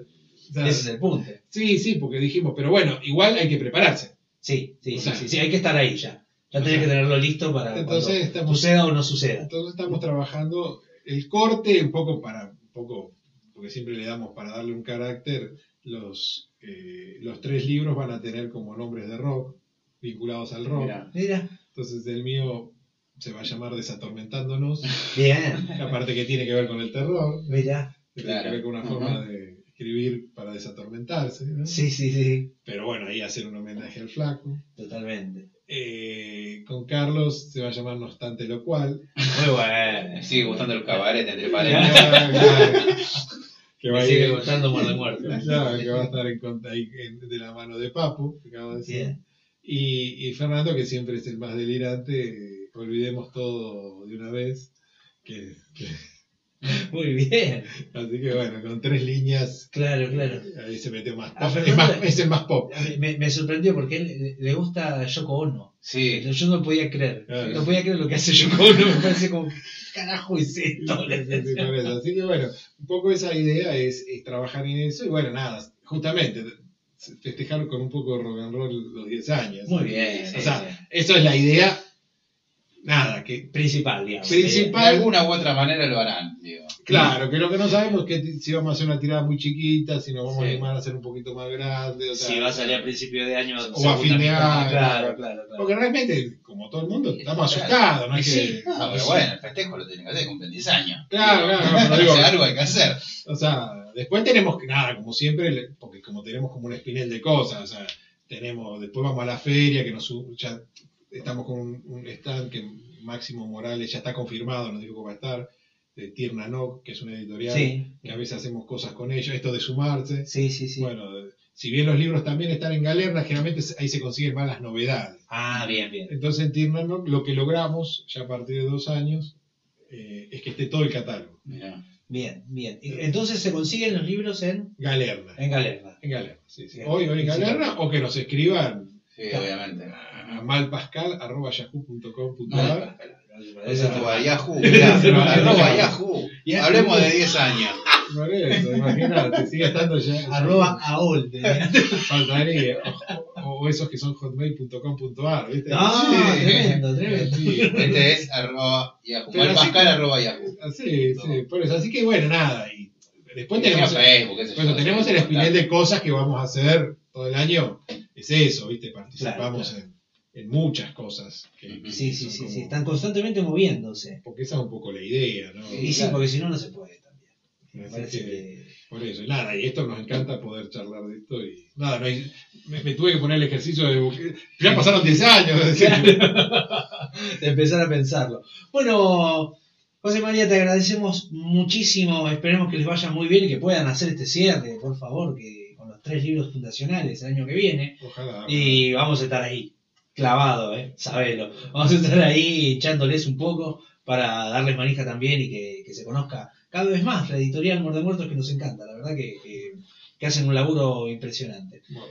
o sea, ese es el punto. sí, sí, porque dijimos, pero bueno, igual hay que prepararse. Sí, sí, O sea, sí, sí, hay que estar ahí ya. Ya o tenés sea, que tenerlo listo para entonces cuando estamos- suceda o no suceda. Entonces estamos trabajando el corte un poco para, un poco, porque siempre le damos para darle un carácter, los, eh, los tres libros van a tener como nombres de rock, vinculados al rock. Mirá. Mira, Entonces el mío se va a llamar Desatormentándonos, bien, aparte que tiene que ver con el terror, mira. Claro. tiene que ver con una forma de escribir para desatormentarse. ¿no? Sí, sí, sí, Pero bueno, ahí hacer un homenaje al flaco. totalmente. Eh, con Carlos se va a llamar No obstante lo cual. Muy bueno. Me sigue gustando el cabaret entre Claro, paréntesis. claro. que va sigue ir- gustando Muerte Muerto. Claro, que va a estar en ahí de la mano de Papu, que acabo de decir. Y, y Fernando, que siempre es el más delirante, eh, olvidemos todo de una vez. Que, que- Muy bien. así que bueno, con tres líneas, Claro, claro. ahí se metió más A pop. Es, más- es el más pop. Me, me sorprendió porque él le, gusta Yoko Ono. Sí, Yo no podía creer. Claro. No podía creer lo que hace Yoko Ono. Me parece como, ¿qué carajo es esto? Sí. Así que bueno, un poco esa idea es, es trabajar en eso. Y bueno, nada, justamente festejar con un poco de rock and roll los 10 años. Muy bien. O sea, eso es la idea. Nada, que principal, digamos. Principal. de alguna u otra manera lo harán, digo. Claro, que lo que no sabemos es que si vamos a hacer una tirada muy chiquita, si nos vamos a animar a hacer un poquito más grande. O sea, si va a salir a principio de año O a fin de año. Claro, claro, claro. Porque realmente, como todo el mundo, estamos Claro. asustados, ¿no? Es sí. que, No, pero bueno, el festejo lo tienen que hacer, cumplen 10 años. Claro, claro, pero digo- o sea, algo hay que hacer. o sea, después tenemos que, nada, como siempre, porque como tenemos como un espinel de cosas, o sea, tenemos, después vamos a la feria, que nos ya estamos con un, un stand que Máximo Morales ya está confirmado, nos dijo que va a estar, de Tierna No, que es una editorial, Sí, que a veces hacemos cosas con ellos, esto de sumarse. sí, sí. sí. Bueno, si bien los libros también están en Galerna, generalmente ahí se consiguen más las novedades. Ah, bien, bien. Entonces en Tierna No, lo que logramos, ya a partir de dos años, eh, es que esté todo el catálogo. Mirá. Bien, bien. Entonces se consiguen los libros en, Galerna. en Galerna. En Galerna, sí, sí. Hoy, hoy en Galerna, o que nos escriban Sí, obviamente. A malpascal.yahoo.com.ar Mal, Ese es Yahoo, arroba. Yahoo. Hablemos de 10 años. Por eso, imagínate, sigue estando ya. Arroba AOL. Faltaría. O, o esos que son hotmail.com.ar, ¿viste? Ah, Sí. tremendo, tremendo. Sí, Este es arroba Yahoo. Malpascal arroba Yahoo. Sí, sí, por eso. Así que bueno, nada. Y después Tenemos Facebook, bueno, tenemos el espinel de cosas que vamos a hacer todo el año. Es eso, ¿viste? Participamos Claro, En, en muchas cosas. que- que Sí, sí, sí, como- sí. Están constantemente moviéndose. Porque esa es un poco la idea, ¿no? Sí, Y sí, claro. porque si no, no se puede también. Me parece que- que. Por eso, y nada, y esto nos encanta poder charlar de esto y nada, no hay- me, me tuve que poner el ejercicio de ya pasaron 10 años, decir, de empezar a pensarlo. Bueno, José María, te agradecemos muchísimo. Esperemos que les vaya muy bien y que puedan hacer este cierre, por favor, que con los tres libros fundacionales el año que viene. ojalá. Y vamos a estar ahí, clavado, ¿eh? Sabelo. Vamos a estar ahí echándoles un poco para darles manija también y que, que se conozca cada vez más la editorial Muerde Muertos que nos encanta. La verdad que, que- que hacen un laburo impresionante. Bueno.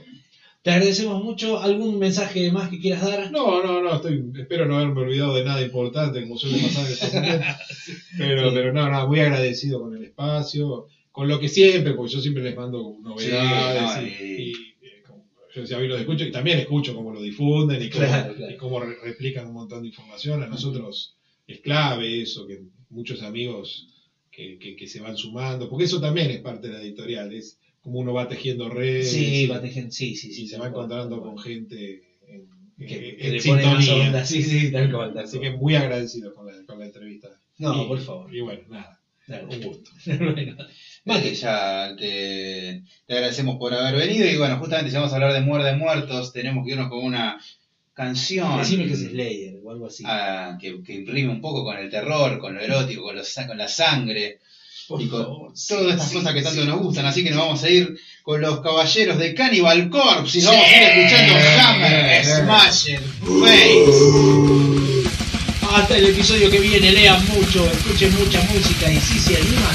Te agradecemos mucho. ¿Algún mensaje más que quieras dar? No, no, no, estoy, espero no haberme olvidado de nada importante como suele pasar en estos momentos. Pero, Sí. pero no, no, muy agradecido con el espacio, con lo que siempre, porque yo siempre les mando novedades Sí, no, y, yo decía, hoy los escucho y también escucho cómo lo difunden y cómo, Claro, claro. y cómo re- replican un montón de información. A nosotros es clave eso, que muchos amigos que, que- que se van sumando, porque eso también es parte de la editorial, es como uno va tejiendo redes. Sí, y- va tejiendo, sí, sí, sí. y se va encontrando con cual. gente en, que, en- sintonía. sí, sí, tal cual, tal Así cual. que muy agradecido con la, con la entrevista. No, Y- por favor. Y bueno, nada, Un gusto. Bueno. Ya te, te agradecemos por haber venido y bueno, justamente si vamos a hablar de muerde muertos, tenemos que irnos con una canción Decime que es Slayer o algo así. ah, que, que imprime un poco con el terror, con lo erótico, con, los- con la sangre por y con favor. todas estas Sí, cosas que tanto sí. nos gustan. Así que nos vamos a ir con los caballeros de Cannibal Corpse y nos vamos a ir escuchando Hammer, Smasher, Face. Hasta el episodio que viene, lean mucho, escuchen mucha música y si se animan,